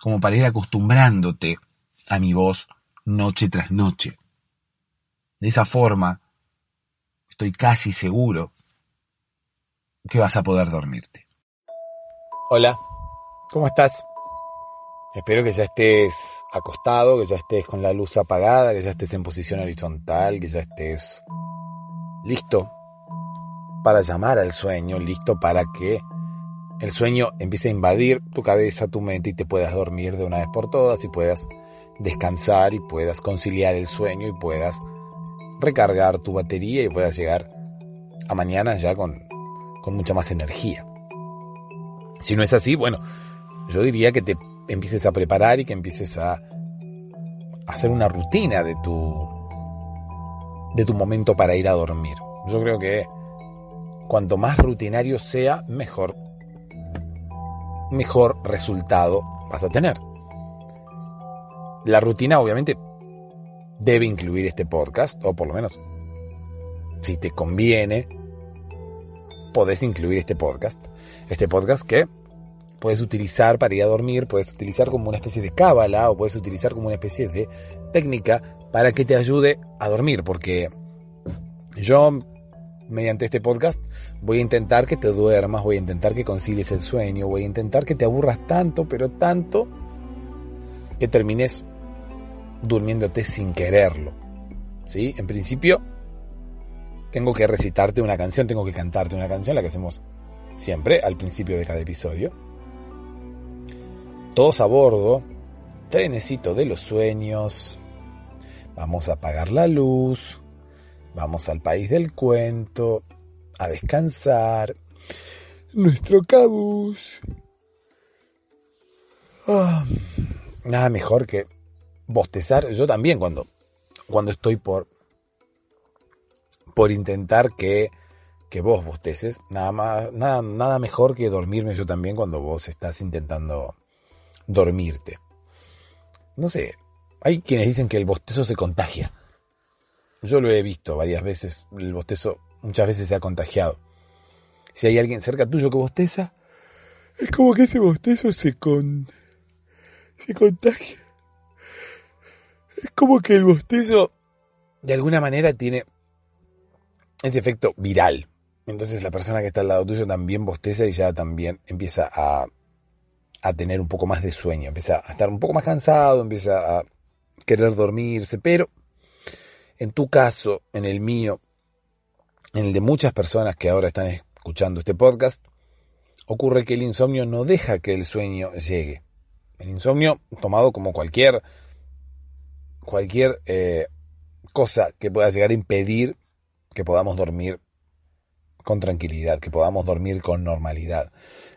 como para ir acostumbrándote a mi voz noche tras noche. De esa forma, estoy casi seguro que vas a poder dormirte. Hola, ¿cómo estás? Espero que ya estés acostado, que ya estés con la luz apagada, que ya estés en posición horizontal, que ya estés listo para llamar al sueño, listo para que el sueño empiece a invadir tu cabeza, tu mente y te puedas dormir de una vez por todas y puedas descansar y puedas conciliar el sueño y puedas recargar tu batería y puedas llegar a mañana ya con, con mucha más energía. Si no es así, bueno, yo diría que te empieces a preparar y que empieces a hacer una rutina de tu de tu momento para ir a dormir. Yo creo que cuanto más rutinario sea, mejor mejor resultado vas a tener. La rutina obviamente debe incluir este podcast, o por lo menos, si te conviene, podés incluir este podcast. Este podcast que puedes utilizar para ir a dormir, puedes utilizar como una especie de cábala o puedes utilizar como una especie de técnica para que te ayude a dormir, porque yo mediante este podcast voy a intentar que te duermas, voy a intentar que concilies el sueño, voy a intentar que te aburras tanto, pero tanto, que termines durmiéndote sin quererlo. ¿Sí? En principio, tengo que recitarte una canción, tengo que cantarte una canción, la que hacemos siempre al principio de cada episodio. Todos a bordo, trenecito de los sueños. Vamos a apagar la luz. Vamos al país del cuento, a descansar. Nuestro cabus. Ah, nada mejor que bostezar. Yo también cuando cuando estoy por, por intentar que, que vos bosteces. Nada, más, nada, nada mejor que dormirme yo también cuando vos estás intentando dormirte. No sé, hay quienes dicen que el bostezo se contagia. Yo lo he visto varias veces, el bostezo muchas veces se ha contagiado. Si hay alguien cerca tuyo que bosteza, es como que ese bostezo se con... se contagia. Es como que el bostezo de alguna manera tiene ese efecto viral. Entonces la persona que está al lado tuyo también bosteza y ya también empieza a, a tener un poco más de sueño, empieza a estar un poco más cansado, empieza a querer dormirse, pero en tu caso, en el mío, en el de muchas personas que ahora están escuchando este podcast, ocurre que el insomnio no deja que el sueño llegue. El insomnio, tomado como cualquier, cualquier eh, cosa que pueda llegar a impedir que podamos dormir con tranquilidad, que podamos dormir con normalidad.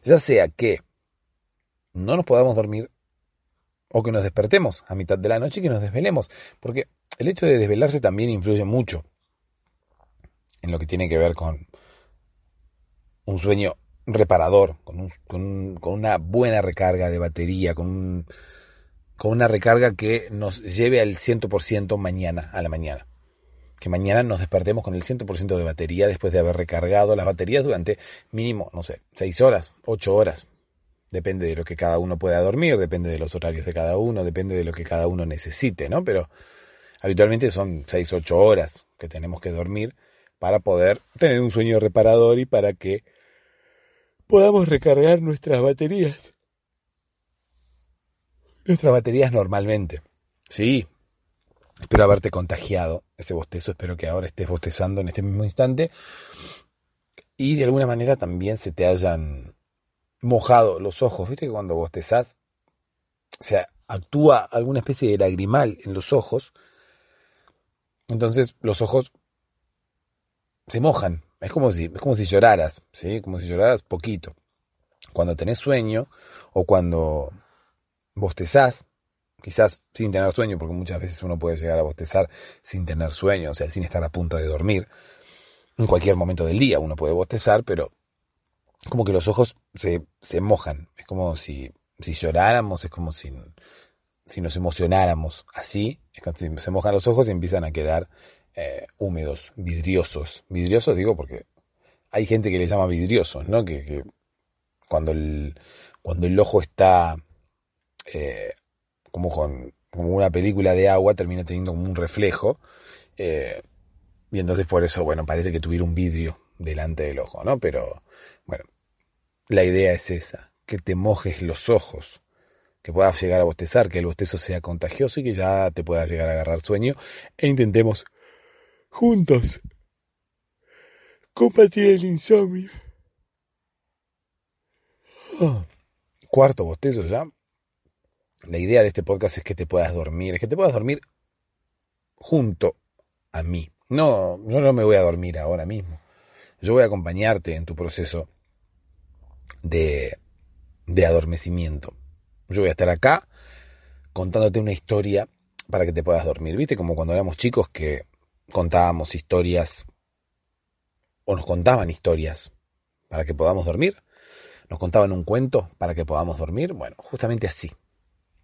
Ya sea que no nos podamos dormir o que nos despertemos a mitad de la noche y que nos desvelemos, porque el hecho de desvelarse también influye mucho en lo que tiene que ver con un sueño reparador, con, con, una buena recarga de batería, con, con una recarga que nos lleve al 100% mañana, a la mañana. Que mañana nos despertemos con el 100% de batería después de haber recargado las baterías durante mínimo, no sé, 6 horas, 8 horas. Depende de lo que cada uno pueda dormir, depende de los horarios de cada uno, depende de lo que cada uno necesite, ¿no? Pero habitualmente son 6, 8 horas que tenemos que dormir para poder tener un sueño reparador y para que podamos recargar nuestras baterías. Nuestras baterías normalmente. Sí, espero haberte contagiado ese bostezo, espero que ahora estés bostezando en este mismo instante y de alguna manera también se te hayan mojado los ojos. ¿Viste que cuando bostezás se actúa alguna especie de lagrimal en los ojos? Entonces los ojos se mojan. Es como si, es como si lloraras, ¿sí? Como si lloraras poquito. Cuando tenés sueño o cuando bostezás, quizás sin tener sueño, porque muchas veces uno puede llegar a bostezar sin tener sueño, o sea, sin estar a punto de dormir. En cualquier momento del día uno puede bostezar, pero como que los ojos se, se mojan. Es como si, si lloráramos, es como si, si nos emocionáramos así. Se mojan los ojos y empiezan a quedar eh, húmedos, vidriosos. Vidriosos digo porque hay gente que le llama vidriosos, ¿no? Que, cuando, el, cuando el ojo está eh, como con como una película de agua termina teniendo como un reflejo. Eh, y entonces por eso, bueno, parece que tuviera un vidrio delante del ojo, ¿no? Pero, bueno, la idea es esa, que te mojes los ojos, que puedas llegar a bostezar, que el bostezo sea contagioso y que ya te puedas llegar a agarrar sueño e intentemos juntos combatir el insomnio. Ah, cuarto bostezo ya. La idea de este podcast es que te puedas dormir, es que te puedas dormir junto a mí. No, yo no me voy a dormir ahora mismo. Yo voy a acompañarte en tu proceso de, de adormecimiento. Yo voy a estar acá contándote una historia para que te puedas dormir. ¿Viste? Como cuando éramos chicos que contábamos historias o nos contaban historias para que podamos dormir. Nos contaban un cuento para que podamos dormir. Bueno, justamente así.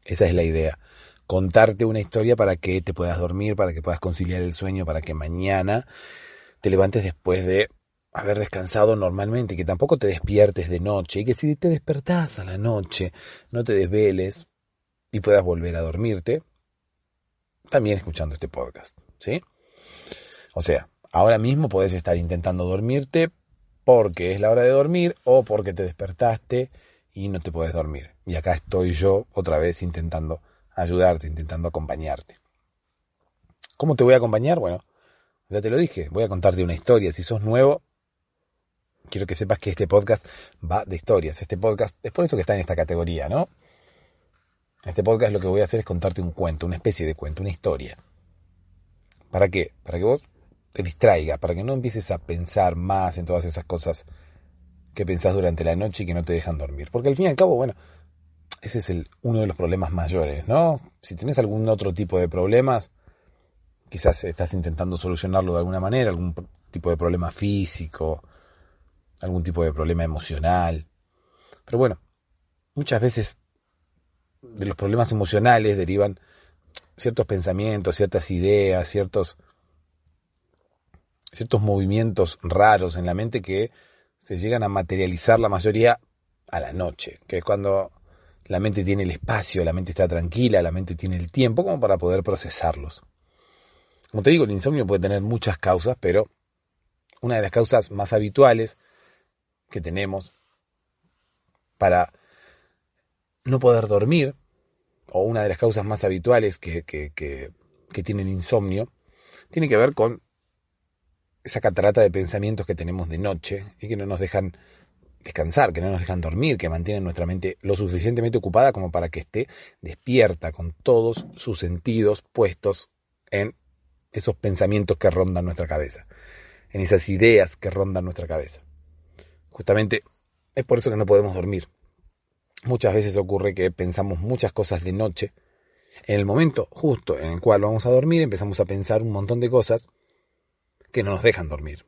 Esa es la idea. Contarte una historia para que te puedas dormir, para que puedas conciliar el sueño, para que mañana te levantes después de haber descansado normalmente, que tampoco te despiertes de noche y que si te despertás a la noche no te desveles y puedas volver a dormirte, también escuchando este podcast, ¿sí? O sea, ahora mismo puedes estar intentando dormirte porque es la hora de dormir o porque te despertaste y no te puedes dormir. Y acá estoy yo otra vez intentando ayudarte, intentando acompañarte. ¿Cómo te voy a acompañar? Bueno, ya te lo dije, voy a contarte una historia. Si sos nuevo, quiero que sepas que este podcast va de historias. Este podcast es por eso que está en esta categoría, ¿no? Este podcast lo que voy a hacer es contarte un cuento, una especie de cuento, una historia. ¿Para qué? Para que vos te distraiga, para que no empieces a pensar más en todas esas cosas que pensás durante la noche y que no te dejan dormir. Porque al fin y al cabo, bueno, ese es el, uno de los problemas mayores, ¿no? Si tenés algún otro tipo de problemas, Quizás estás intentando solucionarlo de alguna manera, algún tipo de problema físico, algún tipo de problema emocional. Pero bueno, muchas veces de los problemas emocionales derivan ciertos pensamientos, ciertas ideas, ciertos, ciertos movimientos raros en la mente que se llegan a materializar la mayoría a la noche, que es cuando la mente tiene el espacio, la mente está tranquila, la mente tiene el tiempo como para poder procesarlos. Como te digo, el insomnio puede tener muchas causas, pero una de las causas más habituales que tenemos para no poder dormir, o una de las causas más habituales que, que, que, tienen insomnio, tiene que ver con esa catarata de pensamientos que tenemos de noche y que no nos dejan descansar, que no nos dejan dormir, que mantienen nuestra mente lo suficientemente ocupada como para que esté despierta con todos sus sentidos puestos en esos pensamientos que rondan nuestra cabeza, en esas ideas que rondan nuestra cabeza. Justamente es por eso que no podemos dormir. Muchas veces ocurre que pensamos muchas cosas de noche. En el momento justo en el cual vamos a dormir empezamos a pensar un montón de cosas que no nos dejan dormir.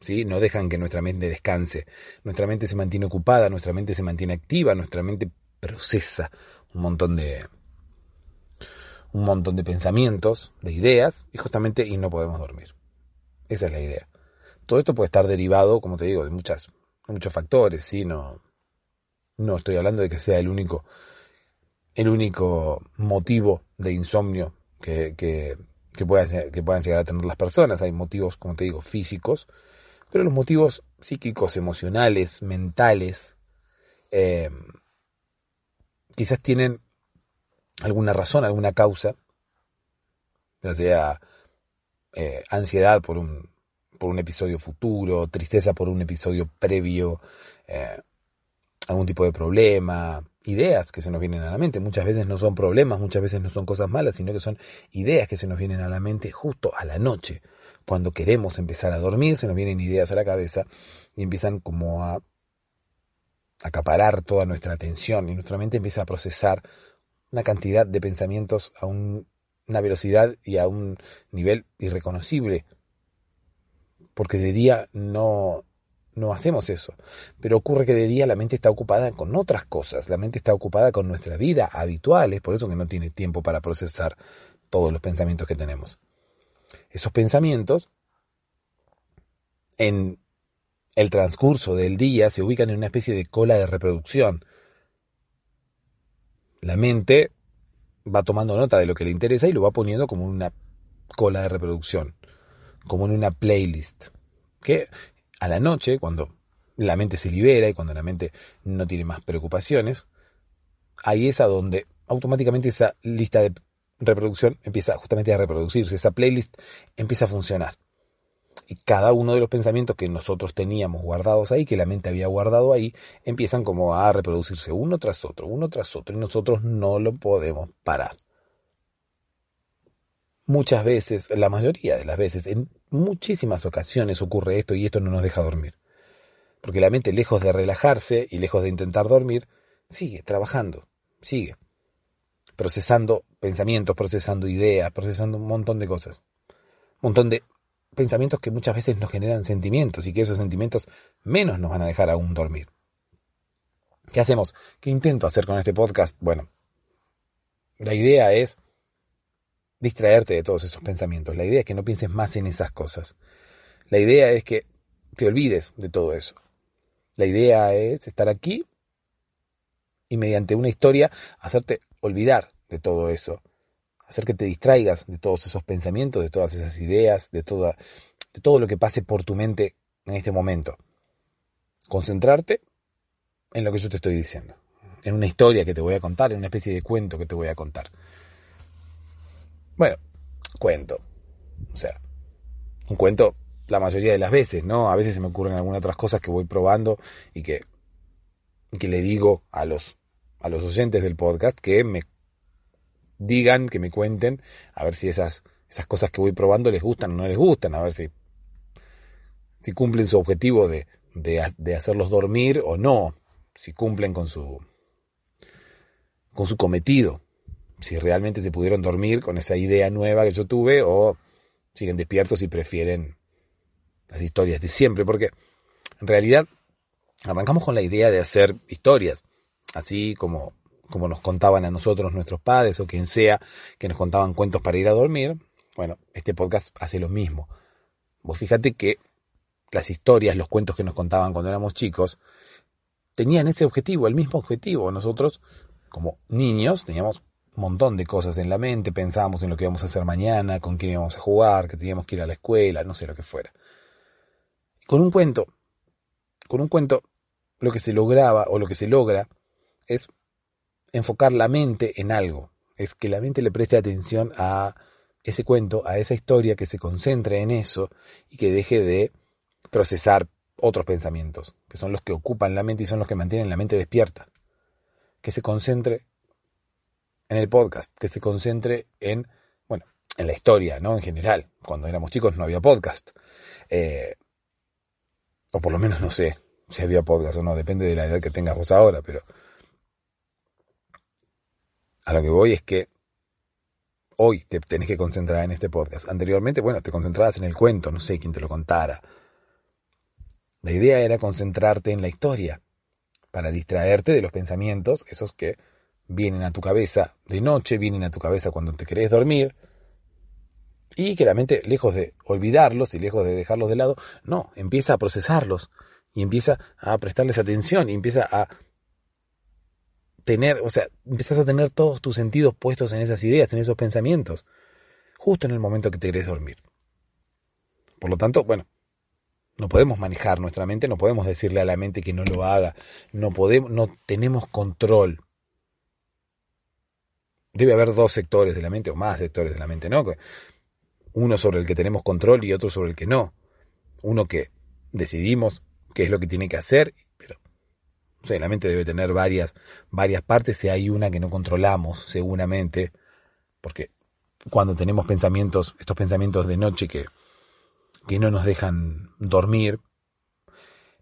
¿sí? No dejan que nuestra mente descanse. Nuestra mente se mantiene ocupada, nuestra mente se mantiene activa, nuestra mente procesa un montón de un montón de pensamientos, de ideas, y justamente y no podemos dormir. Esa es la idea. Todo esto puede estar derivado, como te digo, de muchas, muchos factores, ¿sí? No, no estoy hablando de que sea el único, el único motivo de insomnio que, que, que, puedan, que puedan llegar a tener las personas. Hay motivos, como te digo, físicos, pero los motivos psíquicos, emocionales, mentales, eh, quizás tienen alguna razón, alguna causa, ya sea eh, ansiedad por un, por un episodio futuro, tristeza por un episodio previo, eh, algún tipo de problema, ideas que se nos vienen a la mente. Muchas veces no son problemas, muchas veces no son cosas malas, sino que son ideas que se nos vienen a la mente justo a la noche. Cuando queremos empezar a dormir, se nos vienen ideas a la cabeza y empiezan como a acaparar toda nuestra atención y nuestra mente empieza a procesar una cantidad de pensamientos a una velocidad y a un nivel irreconocible. Porque de día no, no hacemos eso. Pero ocurre que de día la mente está ocupada con otras cosas, la mente está ocupada con nuestra vida habitual, es por eso que no tiene tiempo para procesar todos los pensamientos que tenemos. Esos pensamientos, en el transcurso del día, se ubican en una especie de cola de reproducción. La mente va tomando nota de lo que le interesa y lo va poniendo como una cola de reproducción, como en una playlist, que a la noche, cuando la mente se libera y cuando la mente no tiene más preocupaciones, ahí es a donde automáticamente esa lista de reproducción empieza justamente a reproducirse, esa playlist empieza a funcionar. Y cada uno de los pensamientos que nosotros teníamos guardados ahí, que la mente había guardado ahí, empiezan como a reproducirse uno tras otro, uno tras otro, y nosotros no lo podemos parar. Muchas veces, la mayoría de las veces, en muchísimas ocasiones ocurre esto y esto no nos deja dormir. Porque la mente, lejos de relajarse y lejos de intentar dormir, sigue trabajando, sigue procesando pensamientos, procesando ideas, procesando un montón de cosas. Un montón de pensamientos que muchas veces nos generan sentimientos y que esos sentimientos menos nos van a dejar aún dormir. ¿Qué hacemos? ¿Qué intento hacer con este podcast? Bueno, la idea es distraerte de todos esos pensamientos. La idea es que no pienses más en esas cosas. La idea es que te olvides de todo eso. La idea es estar aquí y mediante una historia hacerte olvidar de todo eso. Hacer que te distraigas de todos esos pensamientos, de todas esas ideas, de, toda, de todo lo que pase por tu mente en este momento. Concentrarte en lo que yo te estoy diciendo. En una historia que te voy a contar, en una especie de cuento que te voy a contar. Bueno, cuento. O sea, un cuento la mayoría de las veces, ¿no? A veces se me ocurren algunas otras cosas que voy probando y que, que le digo a los, a los oyentes del podcast que me digan, que me cuenten, a ver si esas, esas cosas que voy probando les gustan o no les gustan, a ver si, si cumplen su objetivo de, de, de hacerlos dormir o no, si cumplen con su, con su cometido si realmente se pudieron dormir con esa idea nueva que yo tuve o siguen despiertos y prefieren las historias de siempre, porque en realidad arrancamos con la idea de hacer historias, así como, como nos contaban a nosotros nuestros padres o quien sea que nos contaban cuentos para ir a dormir. Bueno, este podcast hace lo mismo. Vos fíjate que las historias, los cuentos que nos contaban cuando éramos chicos, tenían ese objetivo, el mismo objetivo. Nosotros, como niños, teníamos montón de cosas en la mente, pensábamos en lo que íbamos a hacer mañana, con quién íbamos a jugar, que teníamos que ir a la escuela, no sé lo que fuera. Con un cuento, con un cuento, lo que se lograba o lo que se logra es enfocar la mente en algo, es que la mente le preste atención a ese cuento, a esa historia, que se concentre en eso y que deje de procesar otros pensamientos, que son los que ocupan la mente y son los que mantienen la mente despierta. Que se concentre en el podcast, que se concentre en, bueno, en la historia, ¿no? En general. Cuando éramos chicos no había podcast. Eh, o por lo menos no sé si había podcast o no, depende de la edad que tengas vos ahora, pero a lo que voy es que hoy te tenés que concentrar en este podcast. Anteriormente, bueno, te concentrabas en el cuento, no sé quién te lo contara. La idea era concentrarte en la historia, para distraerte de los pensamientos, esos que vienen a tu cabeza de noche, vienen a tu cabeza cuando te querés dormir, y que la mente, lejos de olvidarlos y lejos de dejarlos de lado, no, empieza a procesarlos y empieza a prestarles atención y empieza a tener, o sea, empiezas a tener todos tus sentidos puestos en esas ideas, en esos pensamientos, justo en el momento que te querés dormir. Por lo tanto, bueno, no podemos manejar nuestra mente, no podemos decirle a la mente que no lo haga, no podemos, no tenemos control. Debe haber dos sectores de la mente o más sectores de la mente, ¿no? Uno sobre el que tenemos control y otro sobre el que no. Uno que decidimos qué es lo que tiene que hacer, pero o la mente debe tener varias, varias partes y hay una que no controlamos, seguramente, porque cuando tenemos pensamientos, estos pensamientos de noche que que no nos dejan dormir,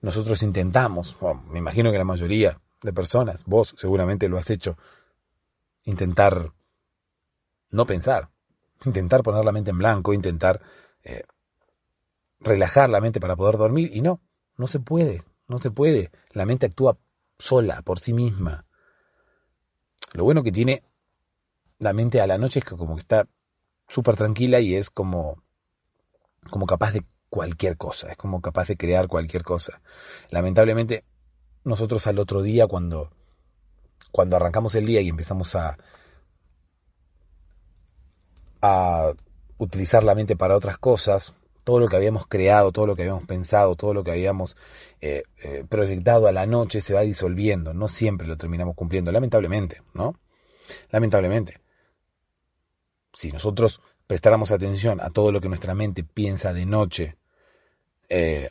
nosotros intentamos, me imagino que la mayoría de personas, vos seguramente lo has hecho, intentar no pensar, intentar poner la mente en blanco, intentar eh, relajar la mente para poder dormir y no, no se puede, no se puede. La mente actúa sola, por sí misma. Lo bueno que tiene la mente a la noche es que como que está súper tranquila y es como como capaz de cualquier cosa, es como capaz de crear cualquier cosa. Lamentablemente, nosotros al otro día, cuando, cuando arrancamos el día y empezamos a, utilizar la mente para otras cosas, todo lo que habíamos creado, todo lo que habíamos pensado, todo lo que habíamos eh, eh, proyectado a la noche se va disolviendo. No siempre lo terminamos cumpliendo, lamentablemente, ¿no? Lamentablemente. Si nosotros prestáramos atención a todo lo que nuestra mente piensa de noche eh,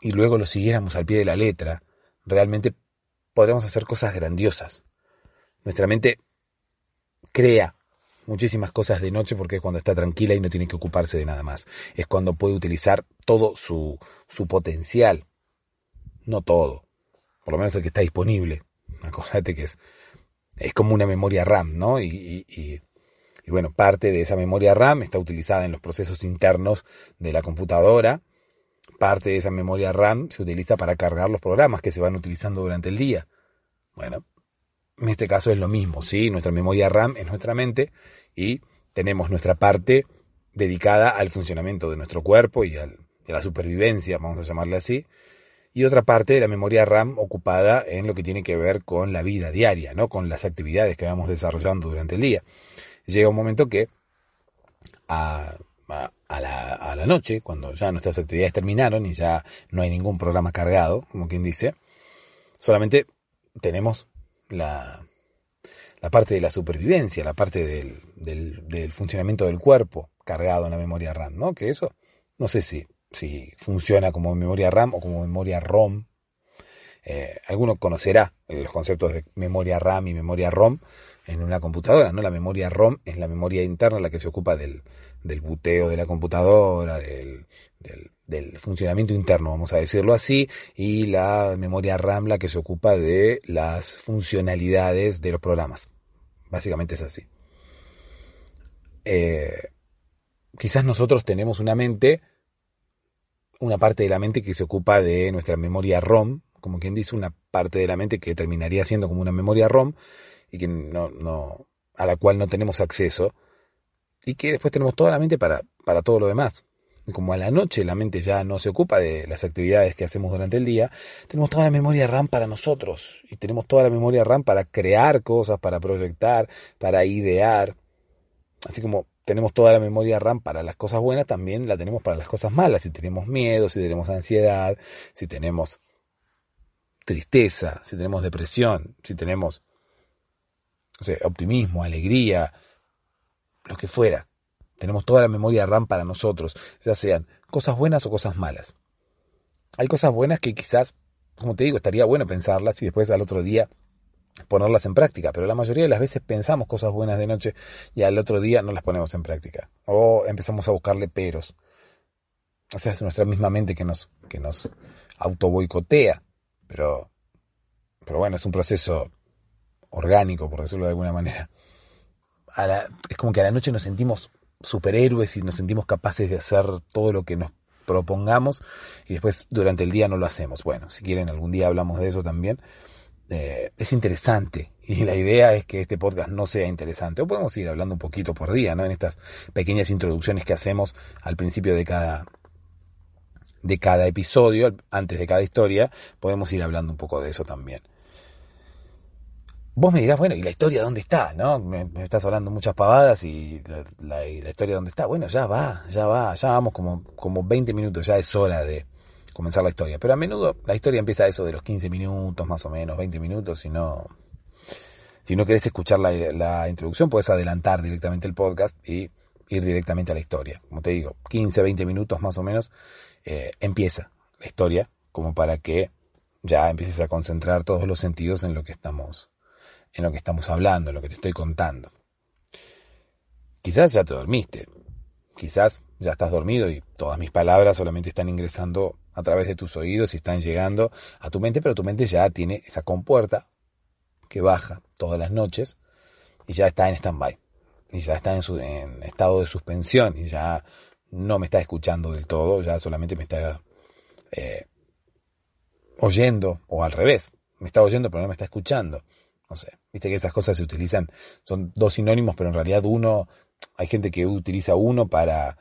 y luego lo siguiéramos al pie de la letra, realmente podríamos hacer cosas grandiosas. Nuestra mente crea muchísimas cosas de noche porque es cuando está tranquila y no tiene que ocuparse de nada más. Es cuando puede utilizar todo su, su potencial. No todo. Por lo menos el que está disponible. Acordate que es, es como una memoria RAM, ¿no? y, y bueno, parte de esa memoria RAM está utilizada en los procesos internos de la computadora. Parte de esa memoria RAM se utiliza para cargar los programas que se van utilizando durante el día. Bueno, en este caso es lo mismo, ¿sí? Nuestra memoria RAM es nuestra mente y tenemos nuestra parte dedicada al funcionamiento de nuestro cuerpo y a la supervivencia, vamos a llamarle así, y otra parte de la memoria RAM ocupada en lo que tiene que ver con la vida diaria, ¿no? con las actividades que vamos desarrollando durante el día llega un momento que a, la, noche, cuando ya nuestras actividades terminaron y ya no hay ningún programa cargado, como quien dice, solamente tenemos la, la parte de la supervivencia, la parte del, del, funcionamiento del cuerpo cargado en la memoria RAM, ¿no? Que eso, no sé si, si funciona como memoria RAM o como memoria ROM. Eh, alguno conocerá los conceptos de memoria RAM y memoria ROM, en una computadora, ¿no? La memoria ROM es la memoria interna la que se ocupa del, del buteo de la computadora, del, del, funcionamiento interno, vamos a decirlo así, y la memoria RAM la que se ocupa de las funcionalidades de los programas. Básicamente es así. Eh, quizás nosotros tenemos una mente, una parte de la mente que se ocupa de nuestra memoria ROM, como quien dice, una parte de la mente que terminaría siendo como una memoria ROM y que no, no, a la cual no tenemos acceso y que después tenemos toda la mente para, para todo lo demás. Como a la noche la mente ya no se ocupa de las actividades que hacemos durante el día, tenemos toda la memoria RAM para nosotros y tenemos toda la memoria RAM para crear cosas, para proyectar, para idear. Así como tenemos toda la memoria RAM para las cosas buenas, también la tenemos para las cosas malas. Si tenemos miedo, si tenemos ansiedad, si tenemos tristeza, si tenemos depresión, si tenemos optimismo, alegría, lo que fuera. Tenemos toda la memoria RAM para nosotros, ya sean cosas buenas o cosas malas. Hay cosas buenas que quizás, como te digo, estaría bueno pensarlas y después al otro día ponerlas en práctica, pero la mayoría de las veces pensamos cosas buenas de noche y al otro día no las ponemos en práctica o empezamos a buscarle peros. O sea, es nuestra misma mente que nos, que nos auto boicotea, pero, pero bueno, es un proceso orgánico, por decirlo de alguna manera. Es como que a la noche nos sentimos superhéroes y nos sentimos capaces de hacer todo lo que nos propongamos y después durante el día no lo hacemos. Bueno, si quieren algún día hablamos de eso también. Eh, es interesante y la idea es que este podcast no sea interesante. O podemos ir hablando un poquito por día, ¿no? En estas pequeñas introducciones que hacemos al principio de cada de cada episodio, antes de cada historia, podemos ir hablando un poco de eso también. Vos me dirás, bueno, ¿y la historia dónde está? ¿No? Me, estás hablando muchas pavadas y la, historia dónde está. Bueno, ya va, ya va, ya vamos como, como 20 minutos, ya es hora de comenzar la historia. Pero a menudo la historia empieza a eso de los 15 minutos, más o menos, 20 minutos, si no... Si no querés escuchar la, introducción, puedes adelantar directamente el podcast y ir directamente a la historia. Como te digo, 15, 20 minutos más o menos, eh, empieza la historia, como para que ya empieces a concentrar todos los sentidos en lo que estamos en lo que estamos hablando, en lo que te estoy contando. Quizás ya te dormiste, quizás ya estás dormido y todas mis palabras solamente están ingresando a través de tus oídos y están llegando a tu mente, pero tu mente ya tiene esa compuerta que baja todas las noches y ya está en stand-by, y ya está en, su, en estado de suspensión y ya no me está escuchando del todo, ya solamente me está eh, oyendo o al revés, me está oyendo pero no me está escuchando. No sé, viste que esas cosas se utilizan, son dos sinónimos, pero en realidad uno, hay gente que utiliza uno para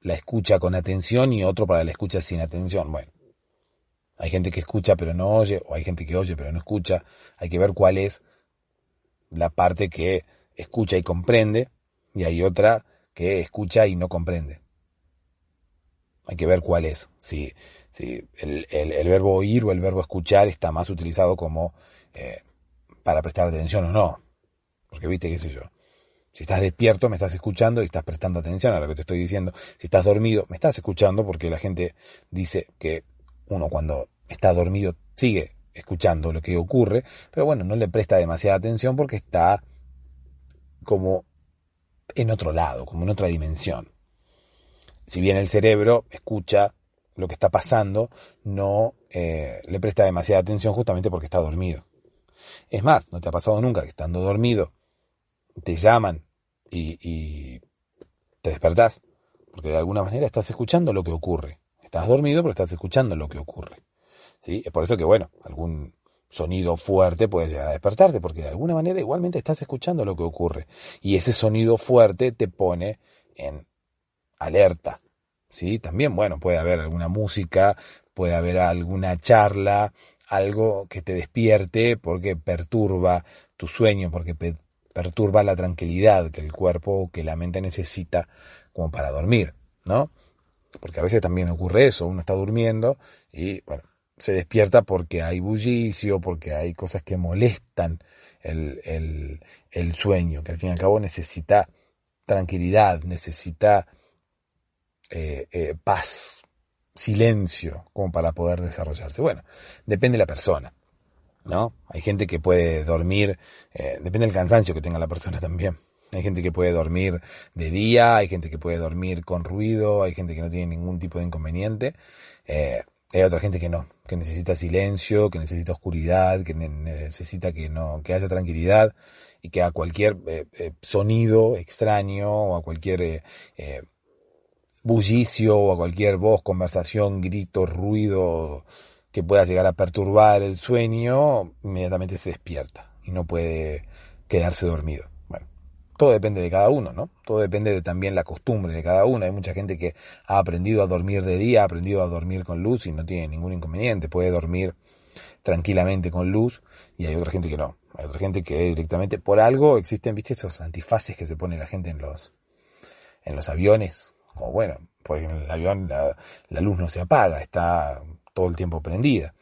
la escucha con atención y otro para la escucha sin atención. Bueno, hay gente que escucha pero no oye, o hay gente que oye pero no escucha. Hay que ver cuál es la parte que escucha y comprende, y hay otra que escucha y no comprende. Hay que ver cuál es. Si, si el, el, verbo oír o el verbo escuchar está más utilizado como eh, para prestar atención o no. Porque viste, qué sé yo. Si estás despierto, me estás escuchando y estás prestando atención a lo que te estoy diciendo. Si estás dormido, me estás escuchando porque la gente dice que uno cuando está dormido sigue escuchando lo que ocurre, pero bueno, no le presta demasiada atención porque está como en otro lado, como en otra dimensión. Si bien el cerebro escucha lo que está pasando, no eh, le presta demasiada atención justamente porque está dormido. Es más, ¿no te ha pasado nunca que estando dormido te llaman y, te despertás? Porque de alguna manera estás escuchando lo que ocurre. Estás dormido, pero estás escuchando lo que ocurre. ¿Sí? Es por eso que, bueno, algún sonido fuerte puede llegar a despertarte, porque de alguna manera igualmente estás escuchando lo que ocurre. Y ese sonido fuerte te pone en alerta. ¿Sí? También, bueno, puede haber alguna música, puede haber alguna charla, algo que te despierte porque perturba tu sueño, porque perturba la tranquilidad que el cuerpo, que la mente necesita como para dormir, ¿no? Porque a veces también ocurre eso, uno está durmiendo y, bueno, se despierta porque hay bullicio, porque hay cosas que molestan el, el, el sueño, que al fin y al cabo necesita tranquilidad, necesita eh, eh, paz, silencio como para poder desarrollarse. Bueno, depende de la persona, ¿no? Hay gente que puede dormir, eh, depende del cansancio que tenga la persona también. Hay gente que puede dormir de día, hay gente que puede dormir con ruido, hay gente que no tiene ningún tipo de inconveniente. Eh, hay otra gente que no, que necesita silencio, que necesita oscuridad, que necesita que no, que haya tranquilidad y que a cualquier eh, sonido extraño o a cualquier bullicio o a cualquier voz, conversación, grito, ruido que pueda llegar a perturbar el sueño, inmediatamente se despierta y no puede quedarse dormido. Bueno, todo depende de cada uno, ¿no? Todo depende de también la costumbre de cada uno. Hay mucha gente que ha aprendido a dormir de día, ha aprendido a dormir con luz y no tiene ningún inconveniente, puede dormir tranquilamente con luz y hay otra gente que no. Hay otra gente que directamente, por algo existen, viste, esos antifaces que se pone la gente en los, en los aviones. O bueno, porque en el avión la, luz no se apaga, está todo el tiempo prendida.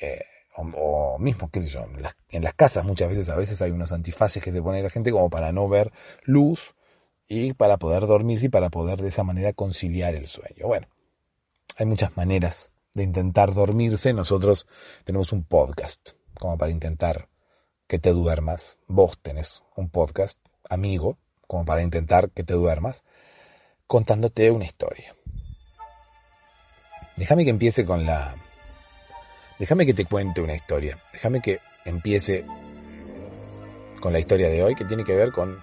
Eh, o, mismo, qué sé yo, en las, en las, casas muchas veces, a veces hay unos antifaces que se pone la gente como para no ver luz y para poder dormirse y para poder de esa manera conciliar el sueño. Bueno, hay muchas maneras de intentar dormirse. Nosotros tenemos un podcast como para intentar que te duermas. Vos tenés un podcast, amigo, como para intentar que te duermas, contándote una historia. Déjame que empiece con la Déjame que te cuente una historia. Déjame que empiece con la historia de hoy que tiene que ver con,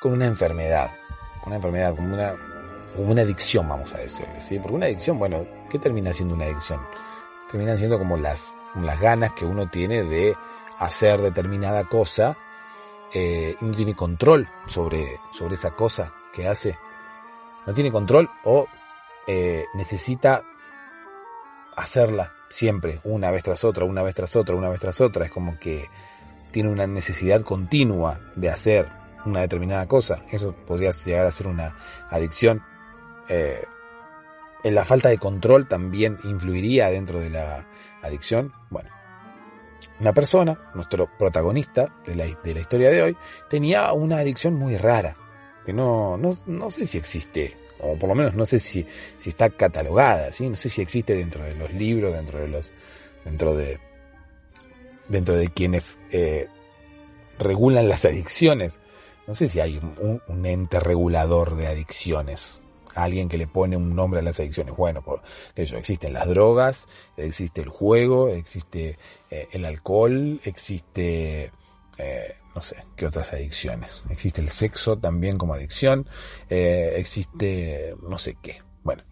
con una enfermedad. Una enfermedad, como una, como una adicción, vamos a decirle. ¿sí? Porque una adicción, bueno, ¿qué termina siendo una adicción? Termina siendo como las, las ganas que uno tiene de hacer determinada cosa eh, y no tiene control sobre, sobre esa cosa que hace. No tiene control o eh, necesita hacerla siempre, una vez tras otra, una vez tras otra, una vez tras otra. Es como que tiene una necesidad continua de hacer una determinada cosa. Eso podría llegar a ser una adicción. Eh, en la falta de control también influiría dentro de la adicción. Bueno, una persona, nuestro protagonista de la, de la historia de hoy, tenía una adicción muy rara, que no, no, no sé si existe o por lo menos no sé si, si está catalogada, ¿sí? no sé si existe dentro de los libros, dentro de los, dentro de, dentro de quienes eh, regulan las adicciones. No sé si hay un, ente regulador de adicciones, alguien que le pone un nombre a las adicciones. Bueno, por eso existen las drogas, existe el juego, existe eh, el alcohol, existe eh, no sé, ¿qué otras adicciones? Existe el sexo también como adicción, eh, existe no sé qué. Bueno,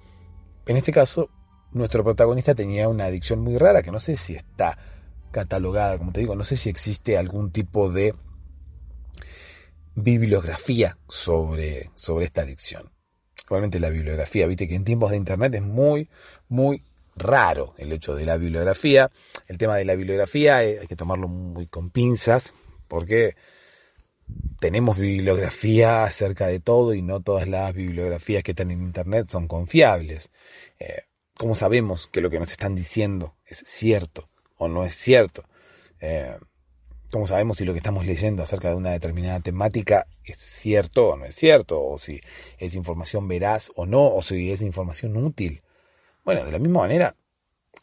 en este caso, nuestro protagonista tenía una adicción muy rara que no sé si está catalogada, como te digo, no sé si existe algún tipo de bibliografía sobre, sobre esta adicción. Igualmente la bibliografía, viste que en tiempos de internet es muy, muy raro el hecho de la bibliografía. El tema de la bibliografía eh, hay que tomarlo muy con pinzas, porque tenemos bibliografía acerca de todo y no todas las bibliografías que están en Internet son confiables. Eh, ¿Cómo sabemos que lo que nos están diciendo es cierto o no es cierto? Eh, ¿Cómo sabemos si lo que estamos leyendo acerca de una determinada temática es cierto o no es cierto? O si es información veraz o no, o si es información útil. Bueno, de la misma manera,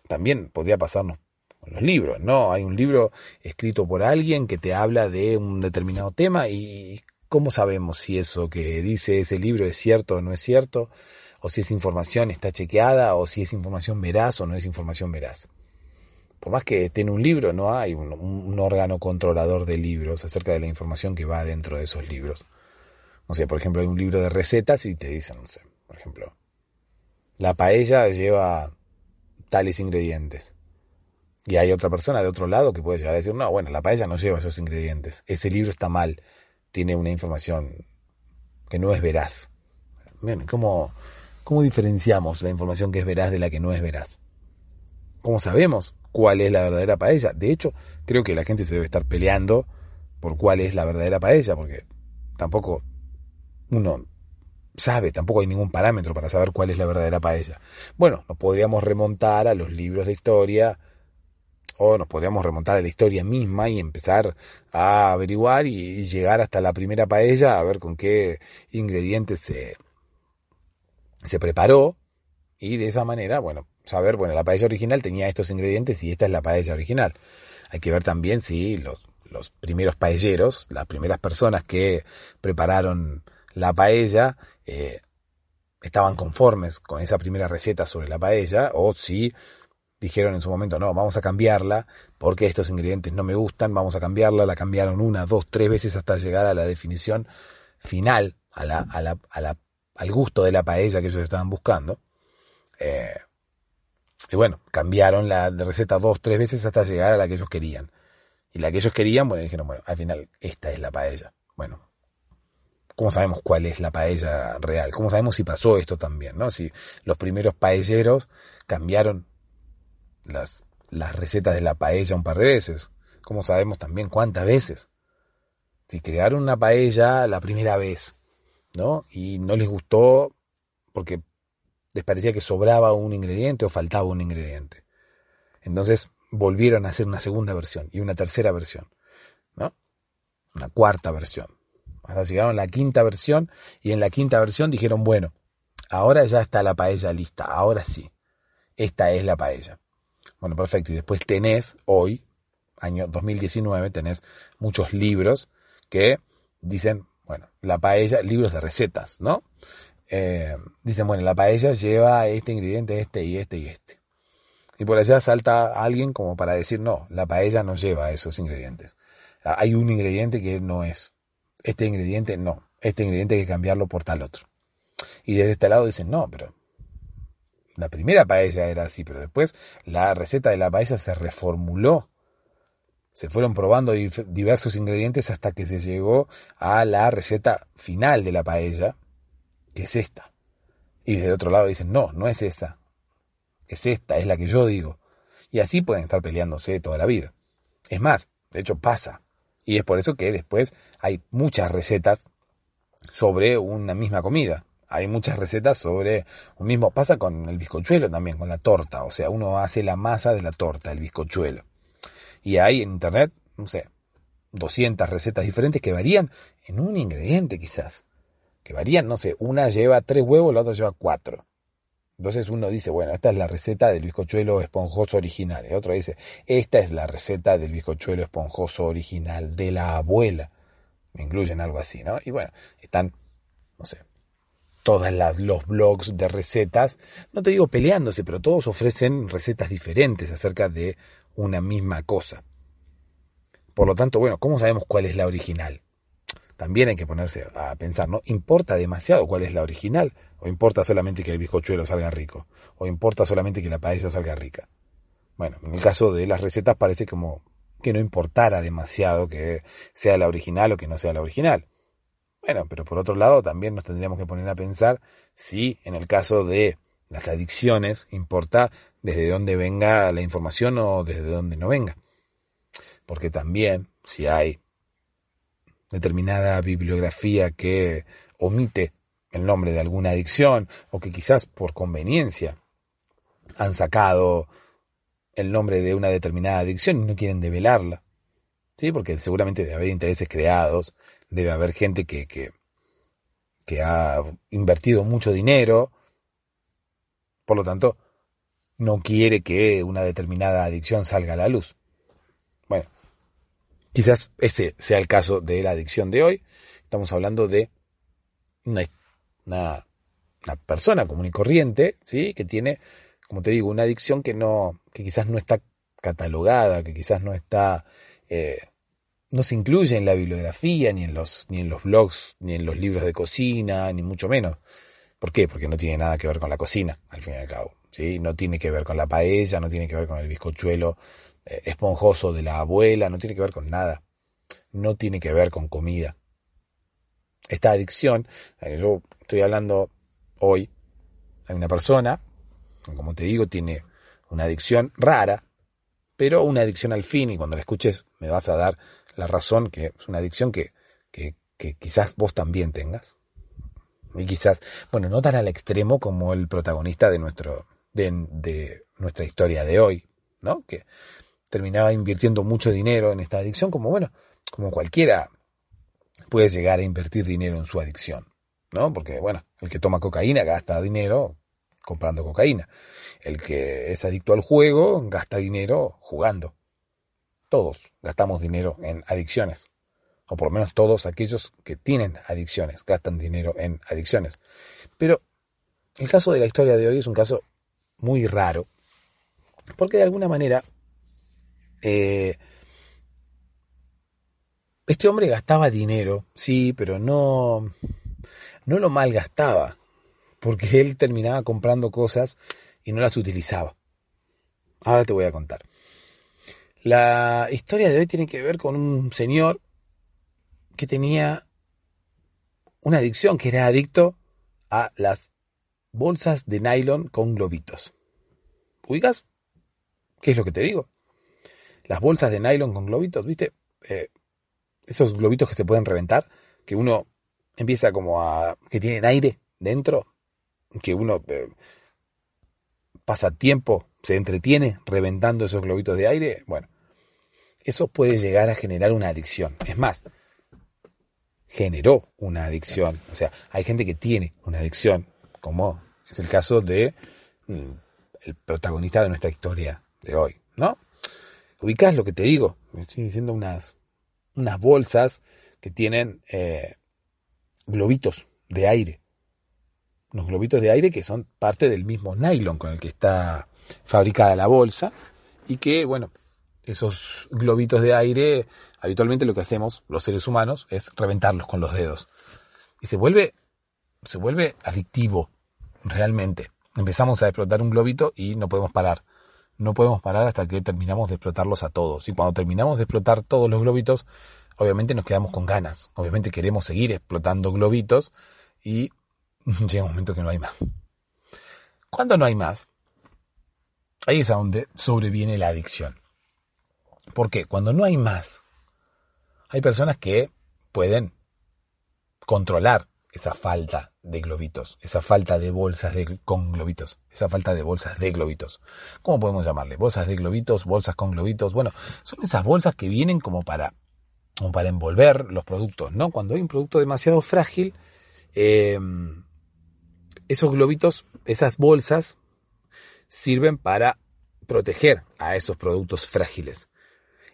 también podría pasarnos los libros, ¿no? Hay un libro escrito por alguien que te habla de un determinado tema y ¿cómo sabemos si eso que dice ese libro es cierto o no es cierto? O si esa información está chequeada o si es información veraz o no es información veraz. Por más que esté un libro, no hay un, órgano controlador de libros acerca de la información que va dentro de esos libros. O sea, por ejemplo, hay un libro de recetas y te dicen, no sé, por ejemplo, la paella lleva tales ingredientes y hay otra persona de otro lado que puede llegar a decir, no, bueno, la paella no lleva esos ingredientes. Ese libro está mal. Tiene una información que no es veraz. ¿cómo, ¿Cómo diferenciamos la información que es veraz de la que no es veraz? ¿Cómo sabemos cuál es la verdadera paella? De hecho, creo que la gente se debe estar peleando por cuál es la verdadera paella, porque tampoco uno sabe, tampoco hay ningún parámetro para saber cuál es la verdadera paella. Bueno, nos podríamos remontar a los libros de historia, o nos podríamos remontar a la historia misma y empezar a averiguar y, llegar hasta la primera paella a ver con qué ingredientes se, se preparó y de esa manera, bueno, saber, bueno, la paella original tenía estos ingredientes y esta es la paella original. Hay que ver también si los, los primeros paelleros, las primeras personas que prepararon la paella, eh, estaban conformes con esa primera receta sobre la paella o si dijeron en su momento, no, vamos a cambiarla porque estos ingredientes no me gustan, vamos a cambiarla, la cambiaron una, dos, tres veces hasta llegar a la definición final, a la, a la, a la, al gusto de la paella que ellos estaban buscando. Eh, y bueno, cambiaron la receta dos, tres veces hasta llegar a la que ellos querían. Y la que ellos querían, bueno, dijeron, bueno, al final esta es la paella. Bueno, ¿cómo sabemos cuál es la paella real? ¿Cómo sabemos si pasó esto también? ¿no? Si los primeros paelleros cambiaron las, las recetas de la paella un par de veces. ¿Cómo sabemos también cuántas veces? Si crearon una paella la primera vez, ¿no? Y no les gustó porque les parecía que sobraba un ingrediente o faltaba un ingrediente. Entonces volvieron a hacer una segunda versión y una tercera versión, ¿no? Una cuarta versión. Hasta llegaron a la quinta versión y en la quinta versión dijeron, bueno, ahora ya está la paella lista, ahora sí, esta es la paella. Bueno, perfecto. Y después tenés hoy, año 2019, tenés muchos libros que dicen, bueno, la paella, libros de recetas, ¿no? Eh, dicen, bueno, la paella lleva este ingrediente, este y este y este. Y por allá salta alguien como para decir, no, la paella no lleva esos ingredientes. Ah, hay un ingrediente que no es. Este ingrediente no. Este ingrediente hay que cambiarlo por tal otro. Y desde este lado dicen, no, pero la primera paella era así, pero después la receta de la paella se reformuló. Se fueron probando diversos ingredientes hasta que se llegó a la receta final de la paella, que es esta. Y desde otro lado dicen, no, no es esta es esta, es la que yo digo. Y así pueden estar peleándose toda la vida. Es más, de hecho pasa. Y es por eso que después hay muchas recetas sobre una misma comida. Hay muchas recetas sobre un mismo. Pasa con el bizcochuelo también, con la torta. O sea, uno hace la masa de la torta, el bizcochuelo. Y hay en internet, no sé, 200 recetas diferentes que varían en un ingrediente quizás. Que varían, no sé, una lleva tres huevos, la otra lleva cuatro. Entonces uno dice, bueno, esta es la receta del bizcochuelo esponjoso original. Y otro dice, esta es la receta del bizcochuelo esponjoso original de la abuela. Me incluyen algo así, ¿no? Y bueno, están, no sé, todas las, los blogs de recetas, no te digo peleándose, pero todos ofrecen recetas diferentes acerca de una misma cosa. Por lo tanto, bueno, ¿cómo sabemos cuál es la original? También hay que ponerse a pensar, ¿no? ¿Importa demasiado cuál es la original? ¿O importa solamente que el bizcochuelo salga rico? ¿O importa solamente que la paella salga rica? Bueno, en el caso de las recetas parece como que no importara demasiado que sea la original o que no sea la original. Bueno, pero por otro lado también nos tendríamos que poner a pensar si en el caso de las adicciones importa desde dónde venga la información o desde dónde no venga. Porque también si hay determinada bibliografía que omite el nombre de alguna adicción o que quizás por conveniencia han sacado el nombre de una determinada adicción y no quieren develarla. ¿Sí? Porque seguramente debe haber intereses creados, debe haber gente que, que, ha invertido mucho dinero, por lo tanto, no quiere que una determinada adicción salga a la luz. Bueno, Quizás ese sea el caso de la adicción de hoy. Estamos hablando de una, una, persona común y corriente, ¿sí? Que tiene, como te digo, una adicción que no, que quizás no está catalogada, que quizás no está, eh, no se incluye en la bibliografía, ni en los, ni en los blogs, ni en los libros de cocina, ni mucho menos. ¿Por qué? Porque no tiene nada que ver con la cocina, al fin y al cabo. ¿sí? No tiene que ver con la paella, no tiene que ver con el bizcochuelo eh, esponjoso de la abuela, no tiene que ver con nada. No tiene que ver con comida. Esta adicción, yo estoy hablando hoy, hay una persona, como te digo, tiene una adicción rara, pero una adicción al fin, y cuando la escuches me vas a dar la razón que es una adicción que, que, quizás vos también tengas. Y quizás, bueno, no tan al extremo como el protagonista de nuestro, de, nuestra historia de hoy, ¿no? Que terminaba invirtiendo mucho dinero en esta adicción, como bueno, como cualquiera puede llegar a invertir dinero en su adicción, ¿no? Porque bueno, el que toma cocaína gasta dinero comprando cocaína. El que es adicto al juego gasta dinero jugando. Todos gastamos dinero en adicciones. O por lo menos todos aquellos que tienen adicciones gastan dinero en adicciones. Pero el caso de la historia de hoy es un caso muy raro. Porque de alguna manera eh, este hombre gastaba dinero, sí, pero no, no lo malgastaba. porque él terminaba comprando cosas y no las utilizaba. Ahora te voy a contar. La historia de hoy tiene que ver con un señor que tenía una adicción, que era adicto a las bolsas de nylon con globitos. ¿Ubicas? ¿Qué es lo que te digo? Las bolsas de nylon con globitos, ¿viste? Eh, esos globitos que se pueden reventar, que uno empieza como a... que tienen aire dentro, que uno eh, pasa tiempo, se entretiene reventando esos globitos de aire, bueno, eso puede llegar a generar una adicción. Es más, generó una adicción. O sea, hay gente que tiene una adicción, como es el caso de mm, el protagonista de nuestra historia de hoy, ¿no? Ubicás lo que te digo, me estoy diciendo unas, unas bolsas que tienen eh, globitos de aire. Unos globitos de aire que son parte del mismo nylon con el que está fabricada la bolsa y que, bueno, esos globitos de aire, habitualmente lo que hacemos los seres humanos es reventarlos con los dedos. Y se vuelve, se vuelve adictivo, realmente. Empezamos a explotar un globito y no podemos parar. No podemos parar hasta que terminamos de explotarlos a todos. Y cuando terminamos de explotar todos los globitos, obviamente nos quedamos con ganas. Obviamente queremos seguir explotando globitos y llega un momento que no hay más. Cuando no hay más, ahí es a donde sobreviene la adicción. Porque cuando no hay más, hay personas que pueden controlar esa falta de globitos, esa falta de bolsas de, con globitos, esa falta de bolsas de globitos. ¿Cómo podemos llamarle? Bolsas de globitos, bolsas con globitos. Bueno, son esas bolsas que vienen como para, como para envolver los productos, ¿no? Cuando hay un producto demasiado frágil, em, esos globitos, esas bolsas, sirven para proteger a esos productos frágiles.